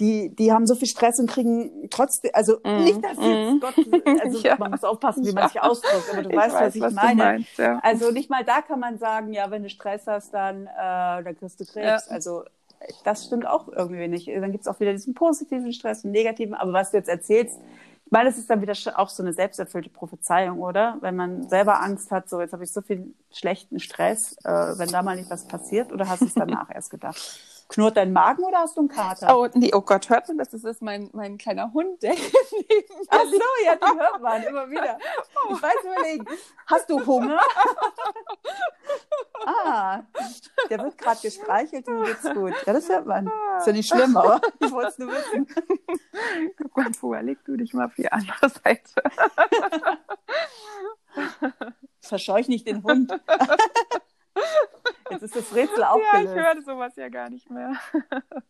die, die haben so viel Stress und kriegen trotzdem, also Mhm. nicht, dass jetzt Mhm. Gott, also Ja. man muss aufpassen, wie man sich ausdrückt, aber du Ich weißt, was weiß, ich was meine. meinst, ja. Also nicht mal da kann man sagen, ja, wenn du Stress hast, dann, äh, dann kriegst du Krebs. Ja. Also das stimmt auch irgendwie nicht. Dann gibt es auch wieder diesen positiven Stress und negativen. Aber was du jetzt erzählst, ich meine, es ist dann wieder auch so eine selbsterfüllte Prophezeiung, oder? Wenn man selber Angst hat, so jetzt habe ich so viel schlechten Stress, äh, wenn da mal nicht was passiert, oder hast du es danach erst gedacht? Knurrt dein Magen oder hast du einen Kater? Oh, nee, oh Gott, hört man das? Das ist mein, mein kleiner Hund, der neben mir Ach so, ja, die hört man immer wieder. Ich weiß überlegen, hast du Hunger? ah, der wird gerade gestreichelt und geht's gut. Ja, das hört man. Ist ja nicht schlimm, aber ich wollte es nur wissen. Guck mal, vorher leg du dich mal auf die andere Seite. Verscheuch nicht den Hund. Jetzt ist das Rätsel Ja, ich höre sowas ja gar nicht mehr.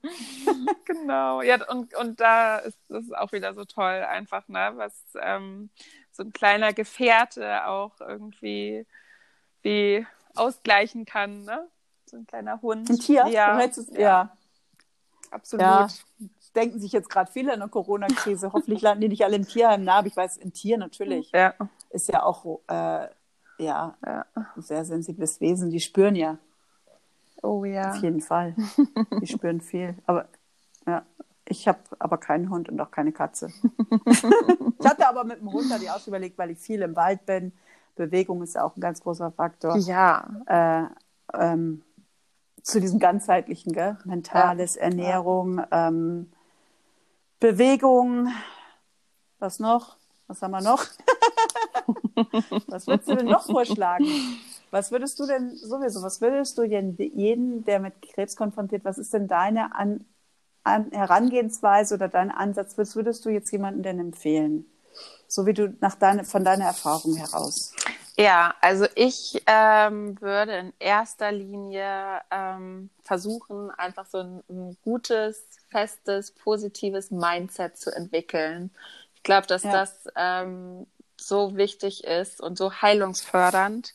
genau. Ja, und, und da ist es auch wieder so toll, einfach, ne, was ähm, so ein kleiner Gefährte auch irgendwie wie ausgleichen kann, ne? So ein kleiner Hund. Ein Tier? Ja. ja. ja. Absolut. Ja. Denken sich jetzt gerade viele in der Corona-Krise. Hoffentlich landen die nicht alle im Tierheim nach. Aber ich weiß, ein Tier natürlich Ja. ist ja auch äh, ja, ja. ein sehr sensibles Wesen. Die spüren ja Oh ja. auf jeden Fall. Die spüren viel. Aber ja, ich habe aber keinen Hund und auch keine Katze. ich hatte aber mit dem Hund hatte ich auch schon überlegt, weil ich viel im Wald bin. Bewegung ist ja auch ein ganz großer Faktor. Ja. Äh, ähm, zu diesem ganzheitlichen, gell? mentales, Ernährung, ähm, Bewegung, was noch? Was haben wir noch? was würdest du denn noch vorschlagen? Was würdest du denn sowieso, was würdest du denn jeden, der mit Krebs konfrontiert, was ist denn deine An An Herangehensweise oder dein Ansatz? Was würdest du jetzt jemandem denn empfehlen? So wie du nach deine, von deiner Erfahrung heraus. Ja, also ich ähm, würde in erster Linie ähm, versuchen, einfach so ein, ein, gutes, festes, positives Mindset zu entwickeln. Ich glaube, dass ja. das ähm, so wichtig ist und so heilungsfördernd.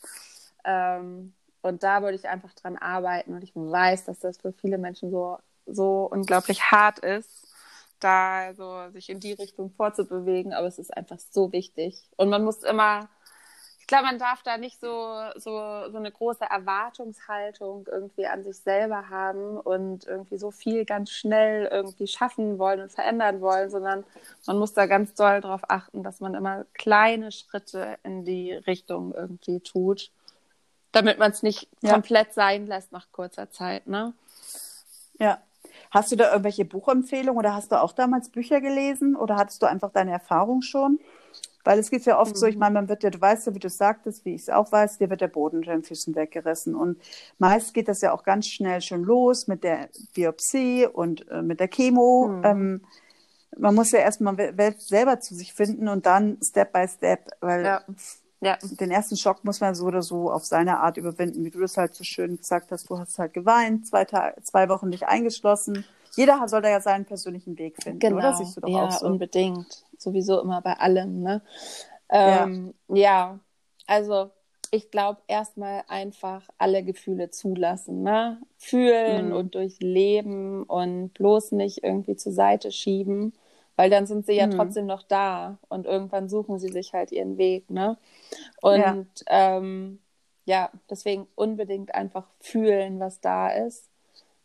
Ähm, und da würde ich einfach dran arbeiten. Und ich weiß, dass das für viele Menschen so, so unglaublich hart ist, da so sich in die Richtung vorzubewegen. Aber es ist einfach so wichtig. Und man muss immer glaube, man darf da nicht so, so, so eine große Erwartungshaltung irgendwie an sich selber haben und irgendwie so viel ganz schnell irgendwie schaffen wollen und verändern wollen, sondern man muss da ganz doll darauf achten, dass man immer kleine Schritte in die Richtung irgendwie tut, damit man es nicht ja. komplett sein lässt nach kurzer Zeit, ne? Ja. Hast du da irgendwelche Buchempfehlungen oder hast du auch damals Bücher gelesen oder hattest du einfach deine Erfahrung schon? Weil es geht ja oft mhm. so, ich mhm. meine, man wird ja, du weißt ja, wie du sagtest, wie ich es auch weiß, dir wird der Boden unter den Füßen weggerissen. Und meist geht das ja auch ganz schnell schon los mit der Biopsie und äh, mit der Chemo. Mhm. Ähm, man muss ja erstmal selber zu sich finden und dann Step by Step, weil ja. Ja. den ersten Schock muss man so oder so auf seine Art überwinden, wie du das halt so schön gesagt hast. Du hast halt geweint, zwei, Tage, zwei Wochen dich eingeschlossen. Jeder soll da ja seinen persönlichen Weg finden, genau. oder? Siehst du doch ja, auch so. unbedingt sowieso immer bei allem. Ne? Ähm, ja. ja, also ich glaube, erstmal einfach alle Gefühle zulassen, ne? Fühlen mhm. und durchleben und bloß nicht irgendwie zur Seite schieben, weil dann sind sie ja mhm. trotzdem noch da und irgendwann suchen sie sich halt ihren Weg, ne? Und ja, ähm, ja deswegen unbedingt einfach fühlen, was da ist.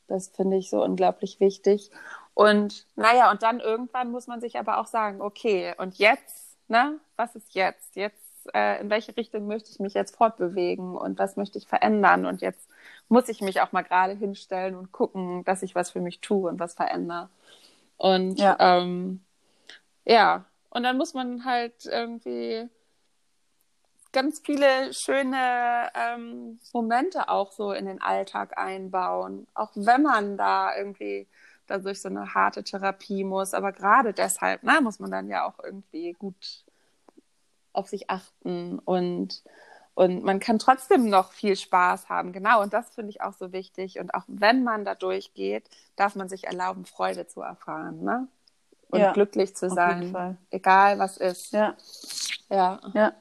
Das finde ich so unglaublich wichtig. Und naja, und dann irgendwann muss man sich aber auch sagen, okay, und jetzt, ne, was ist jetzt? Jetzt, äh, in welche Richtung möchte ich mich jetzt fortbewegen und was möchte ich verändern? Und jetzt muss ich mich auch mal gerade hinstellen und gucken, dass ich was für mich tue und was verändere. Und ja, ähm, ja. und dann muss man halt irgendwie ganz viele schöne ähm, Momente auch so in den Alltag einbauen, auch wenn man da irgendwie da durch so eine harte Therapie muss. Aber gerade deshalb ne, muss man dann ja auch irgendwie gut auf sich achten und und man kann trotzdem noch viel Spaß haben, genau. Und das finde ich auch so wichtig. Und auch wenn man da durchgeht, darf man sich erlauben, Freude zu erfahren, ne? Und ja, glücklich zu sein, egal was ist. Ja. Ja. Ja.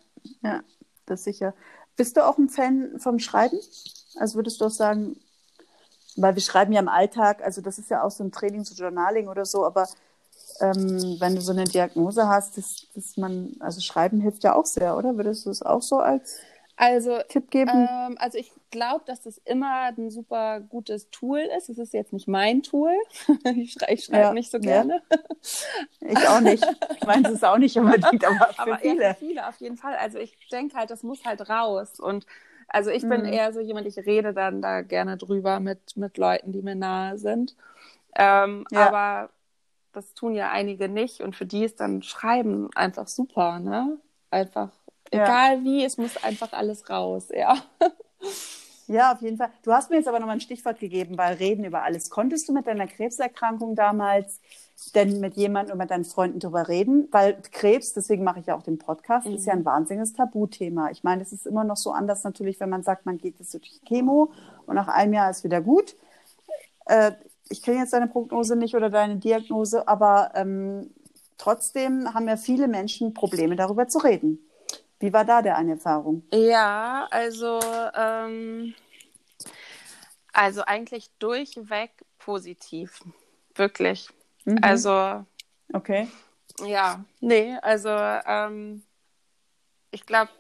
Ja, das sicher. Bist du auch ein Fan vom Schreiben? Also würdest du auch sagen, weil wir schreiben ja im Alltag, also das ist ja auch so ein Training zu Journaling oder so, aber ähm, wenn du so eine Diagnose hast, dass, dass man, also Schreiben hilft ja auch sehr, oder? Würdest du es auch so als also, Tipp geben? Ähm, also ich glaube, dass das immer ein super gutes Tool ist. Es ist jetzt nicht mein Tool. ich schreibe schrei ja, nicht so gerne. Ja. Ich auch nicht. Ich meine, es ist auch nicht unbedingt, aber für aber viele. Für viele auf jeden Fall. Also ich denke halt, das muss halt raus. Und also ich bin mhm. eher so jemand, ich rede dann da gerne drüber mit, mit Leuten, die mir nahe sind. Ähm, ja. Aber das tun ja einige nicht und für die ist dann Schreiben einfach super, ne? Einfach, ja. egal wie, es muss einfach alles raus, ja. Ja, auf jeden Fall. Du hast mir jetzt aber nochmal ein Stichwort gegeben, weil reden über alles. Konntest du mit deiner Krebserkrankung damals denn mit jemandem oder mit deinen Freunden darüber reden? Weil Krebs, deswegen mache ich ja auch den Podcast, mhm. ist ja ein mhm. wahnsinniges Tabuthema. Ich meine, es ist immer noch so anders natürlich, wenn man sagt, man geht jetzt durch Chemo und nach einem Jahr ist wieder gut. Äh, ich kenne jetzt deine Prognose nicht oder deine Diagnose, aber ähm, trotzdem haben ja viele Menschen Probleme, darüber zu reden. Wie war da deine Erfahrung? Ja, also, ähm, also eigentlich durchweg positiv. Wirklich. Mhm. Also. Okay. Ja, nee, also ähm, ich glaube,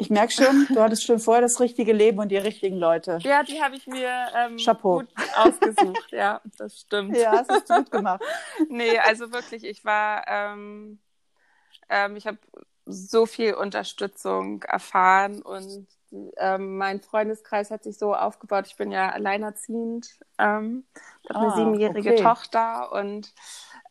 ich merke schon, du hattest schon vorher das richtige Leben und die richtigen Leute. Ja, die habe ich mir ähm, Chapeau. gut ausgesucht. ja, das stimmt. Ja, das hast du gut gemacht. nee, also wirklich, ich war, ähm, ähm, ich habe so viel Unterstützung erfahren und ähm, mein Freundeskreis hat sich so aufgebaut. Ich bin ja alleinerziehend, ähm, habe ah, eine siebenjährige okay. Tochter und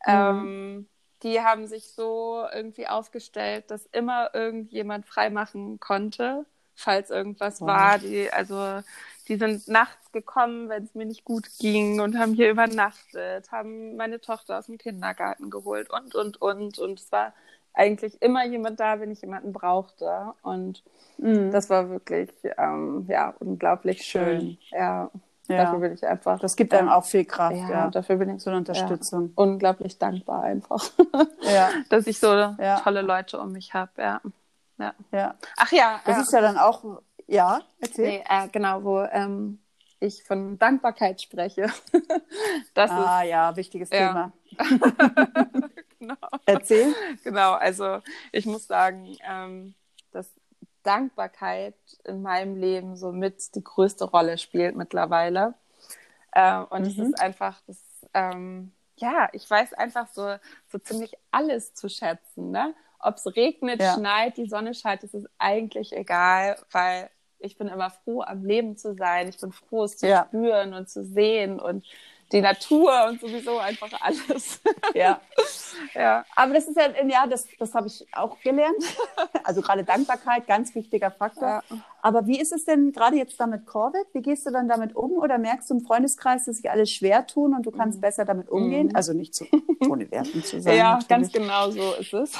ähm, mhm die haben sich so irgendwie aufgestellt, dass immer irgendjemand freimachen konnte, falls irgendwas wow. war. Die, also die sind nachts gekommen, wenn es mir nicht gut ging und haben hier übernachtet, haben meine Tochter aus dem Kindergarten geholt und, und, und. Und es war eigentlich immer jemand da, wenn ich jemanden brauchte. Und mhm. das war wirklich, ähm, ja, unglaublich schön. schön. Ja. Ja. Dafür bin ich einfach. Das gibt einem auch viel Kraft. Ja, ja. dafür bin ich so eine Unterstützung. Ja, unglaublich dankbar einfach. Ja. Dass ich so tolle Leute um mich habe. Ja. ja. Ja. Ach ja. Das ist ja dann auch, ja, erzähl. Nee, äh, genau, wo ähm, ich von Dankbarkeit spreche. das ah, ist, ja, wichtiges Thema. genau. Erzähl. Genau, also ich muss sagen, ähm, dass Dankbarkeit in meinem Leben so mit die größte Rolle spielt mittlerweile. Äh, und es mhm. ist einfach, das, ähm, ja, ich weiß einfach so, so ziemlich alles zu schätzen. Ne? Ob es regnet, ja. schneit, die Sonne scheint, das ist eigentlich egal, weil ich bin immer froh, am Leben zu sein. Ich bin froh, es zu ja. spüren und zu sehen und die Natur und sowieso einfach alles. Ja. ja. Aber das ist ja, ja, das, das habe ich auch gelernt. Also gerade Dankbarkeit, ganz wichtiger Faktor. Ja. Aber wie ist es denn gerade jetzt damit Corvette? Wie gehst du dann damit um? Oder merkst du im Freundeskreis, dass sich alles schwer tun und du kannst mhm. besser damit umgehen? Mhm. Also nicht zu, ohne Werten zu sein. Ja, natürlich. ganz genau so ist es.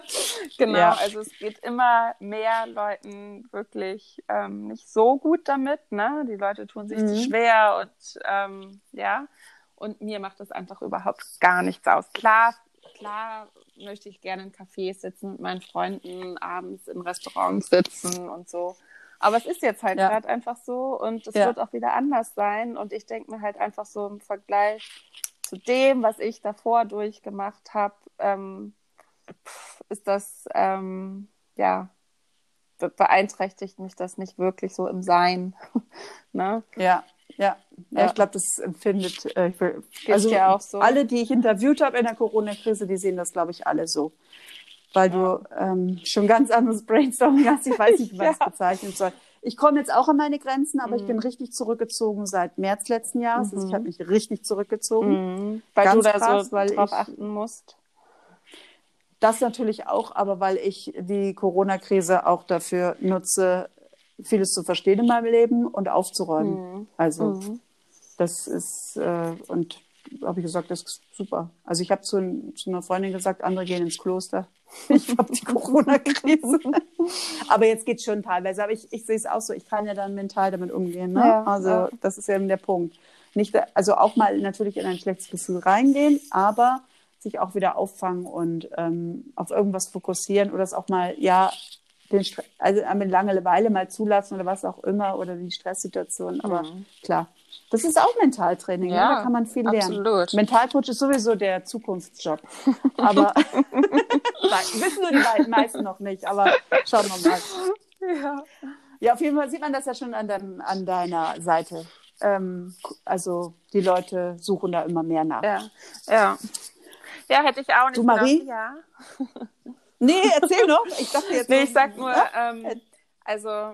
genau, ja. also es geht immer mehr Leuten wirklich ähm, nicht so gut damit. Ne? Die Leute tun sich mhm. schwer und ähm, ja. Und mir macht das einfach überhaupt gar nichts aus. Klar, klar möchte ich gerne in Cafés sitzen mit meinen Freunden, abends in Restaurants sitzen und so. Aber es ist jetzt halt ja. gerade einfach so und es ja. wird auch wieder anders sein. Und ich denke mir halt einfach so im Vergleich zu dem, was ich davor durchgemacht habe, ähm, ist das, ähm, ja, beeinträchtigt mich das nicht wirklich so im Sein. ne? Ja, ja, ja, ich glaube, das empfindet, äh, also ja auch so. alle, die ich interviewt habe in der Corona-Krise, die sehen das, glaube ich, alle so weil du ähm, schon ganz anderes Brainstorming hast. Ich weiß nicht, wie man es bezeichnen soll. Ich komme jetzt auch an meine Grenzen, aber mhm. ich bin richtig zurückgezogen seit März letzten Jahres. Mhm. Also ich habe mhm. mich richtig zurückgezogen. Mhm. Weil ganz du da krass, so weil drauf ich, achten musst. Das natürlich auch, aber weil ich die Corona-Krise auch dafür nutze, vieles zu verstehen in meinem Leben und aufzuräumen. Mhm. Also mhm. das ist äh, und habe ich gesagt, das ist super. Also ich habe zu, zu, einer Freundin gesagt, andere gehen ins Kloster. Ich habe die Corona-Krise. aber jetzt geht es schon teilweise. Aber ich, ich sehe es auch so, ich kann ja dann mental damit umgehen. Ne? Ja, also ja. das ist eben der Punkt. Nicht, also auch mal natürlich in ein schlechtes Gefühl reingehen, aber sich auch wieder auffangen und ähm, auf irgendwas fokussieren oder es auch mal, ja, den Stress, also eine Langeweile mal zulassen oder was auch immer oder die Stresssituation. Aber mhm. klar, das ist auch Mentaltraining, ja, ne? da kann man viel lernen. Absolut. Mentalcoach ist sowieso der Zukunftsjob. Aber wissen nur die meisten noch nicht, aber schauen wir mal. Ja. ja, auf jeden Fall sieht man das ja schon an, dein, an deiner Seite. Ähm, also die Leute suchen da immer mehr nach. Ja, ja. Ja, hätte ich auch nicht. Du, Marie? Gedacht, ja. nee, erzähl noch. Ich dachte jetzt. Nee, ich sag nur, ähm, also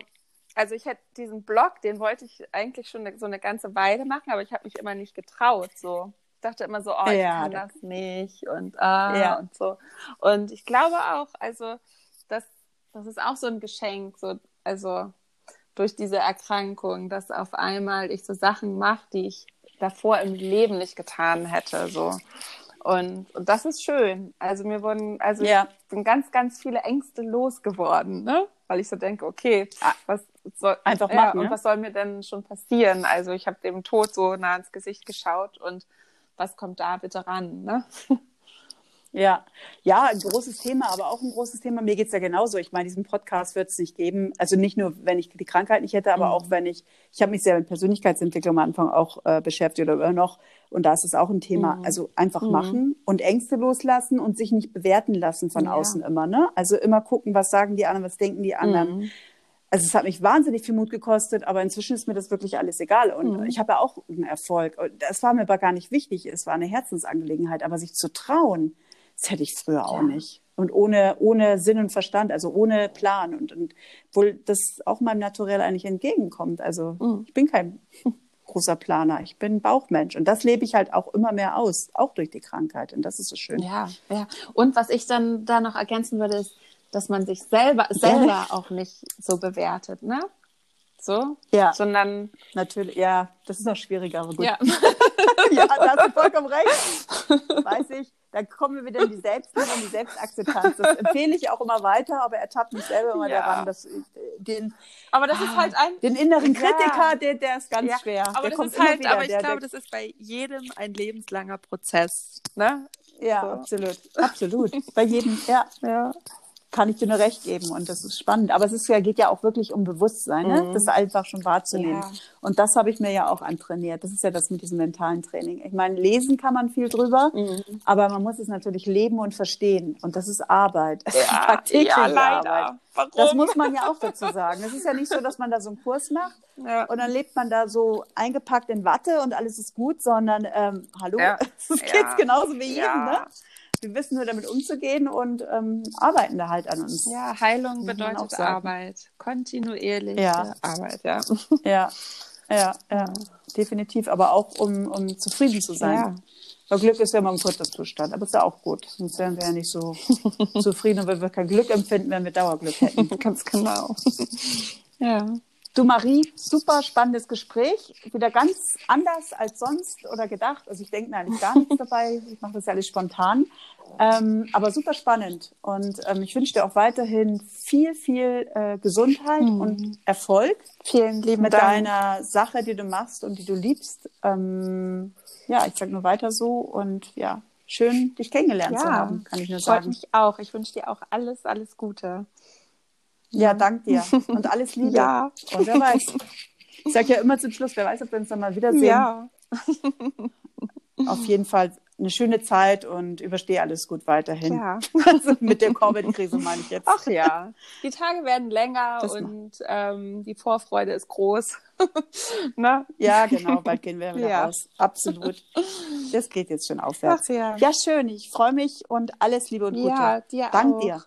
also ich hätte diesen Blog, den wollte ich eigentlich schon so eine ganze Weile machen, aber ich habe mich immer nicht getraut. So, ich dachte immer so, oh, ich ja, kann das nicht und ah ja. und so. Und ich glaube auch, also das, das ist auch so ein Geschenk, so also durch diese Erkrankung, dass auf einmal ich so Sachen mache, die ich davor im Leben nicht getan hätte. So. Und, und das ist schön. Also mir wurden, also ja. sind ganz, ganz viele Ängste losgeworden, ne? Weil ich so denke, okay, was soll einfach machen. Ja, und was soll mir denn schon passieren? Also ich habe dem Tod so nah ins Gesicht geschaut und was kommt da bitte ran? Ne? Ja, ja, ein großes Thema, aber auch ein großes Thema. Mir geht's ja genauso. Ich meine, diesen Podcast wird es nicht geben. Also nicht nur, wenn ich die Krankheit nicht hätte, aber mhm. auch wenn ich, ich habe mich sehr mit Persönlichkeitsentwicklung am Anfang auch äh, beschäftigt oder immer noch. Und da ist es auch ein Thema. Mhm. Also einfach mhm. machen und Ängste loslassen und sich nicht bewerten lassen von ja. außen immer. Ne? Also immer gucken, was sagen die anderen, was denken die anderen. Mhm. Also es hat mich wahnsinnig viel Mut gekostet, aber inzwischen ist mir das wirklich alles egal. Und mhm. ich habe ja auch einen Erfolg. Das war mir aber gar nicht wichtig. Es war eine Herzensangelegenheit. Aber sich zu trauen, das hätte ich früher auch nicht. Und ohne, ohne Sinn und Verstand, also ohne Plan. Und, und wohl das auch meinem Naturell eigentlich entgegenkommt. Also mhm. ich bin kein großer Planer. Ich bin Bauchmensch. Und das lebe ich halt auch immer mehr aus, auch durch die Krankheit. Und das ist so schön. Ja, ja. Und was ich dann da noch ergänzen würde, ist, dass man sich selber, selber auch nicht so bewertet, ne? So? Ja. Sondern. Natürlich, ja, das ist noch schwieriger, aber gut. Ja, ja da hast du vollkommen recht. Weiß ich da kommen wir wieder in die Selbstliebe und die Selbstakzeptanz. Das empfehle ich auch immer weiter, aber ertappt mich selber immer ja. daran, dass den, aber das ist halt ein, den inneren Kritiker, ja. der, der ist ganz ja. schwer. Aber, der das ist halt, wieder, aber ich der, glaube, der, das ist bei jedem ein lebenslanger Prozess. Ne? Ja, so. absolut. Absolut. bei jedem, ja. ja kann ich dir nur recht geben und das ist spannend. Aber es ist ja, geht ja auch wirklich um Bewusstsein, ne? Mhm. das einfach schon wahrzunehmen. Ja. Und das habe ich mir ja auch antrainiert. Das ist ja das mit diesem mentalen Training. Ich meine, lesen kann man viel drüber, mhm. aber man muss es natürlich leben und verstehen. Und das ist Arbeit. Das ja, ist ja, leider. Arbeit. Warum? Das muss man ja auch dazu sagen. Es ist ja nicht so, dass man da so einen Kurs macht ja. und dann lebt man da so eingepackt in Watte und alles ist gut, sondern ähm, hallo, ja. das geht genauso wie jedem. Ne? Wir wissen nur damit umzugehen und ähm, arbeiten da halt an uns. Ja, Heilung bedeutet Arbeit. Kontinuierliche ja. Arbeit, ja. Ja, ja, ja, definitiv. Aber auch, um, um zufrieden zu sein. Ja. Weil Glück ist ja immer ein kurzer Zustand, aber ist ja auch gut. Sonst wären wir ja nicht so zufrieden, weil wir kein Glück empfinden, wenn wir Dauerglück hätten. Ganz genau. ja. Du Marie, super spannendes Gespräch. Wieder ganz anders als sonst oder gedacht. Also ich denke mir eigentlich gar nichts dabei. Ich mache das ja alles spontan. Ähm, aber super spannend. Und ähm, ich wünsche dir auch weiterhin viel, viel äh, Gesundheit mhm. und Erfolg. Vielen lieben mit Dank. deiner Sache, die du machst und die du liebst. Ähm, ja, ich sage nur weiter so und ja, schön, dich kennengelernt ja, zu haben, kann ich nur sagen. Freut mich auch. Ich wünsche dir auch alles, alles Gute. Ja, dank dir. Und alles Liebe. ja. Und wer weiß. Ich sage ja immer zum Schluss, wer weiß, ob wir uns dann mal wiedersehen. Ja. Auf jeden Fall eine schöne Zeit und überstehe alles gut weiterhin. Ja. Also mit der Covid-Krise meine ich jetzt. Ach ja, die Tage werden länger das und ähm, die Vorfreude ist groß. ne? Ja, genau, bald gehen wir wieder ja. raus. Absolut. Das geht jetzt schon aufwärts. Ach ja. Ja, schön. Ich freue mich und alles Liebe und Gute. Ja, dir Dank auch. dir.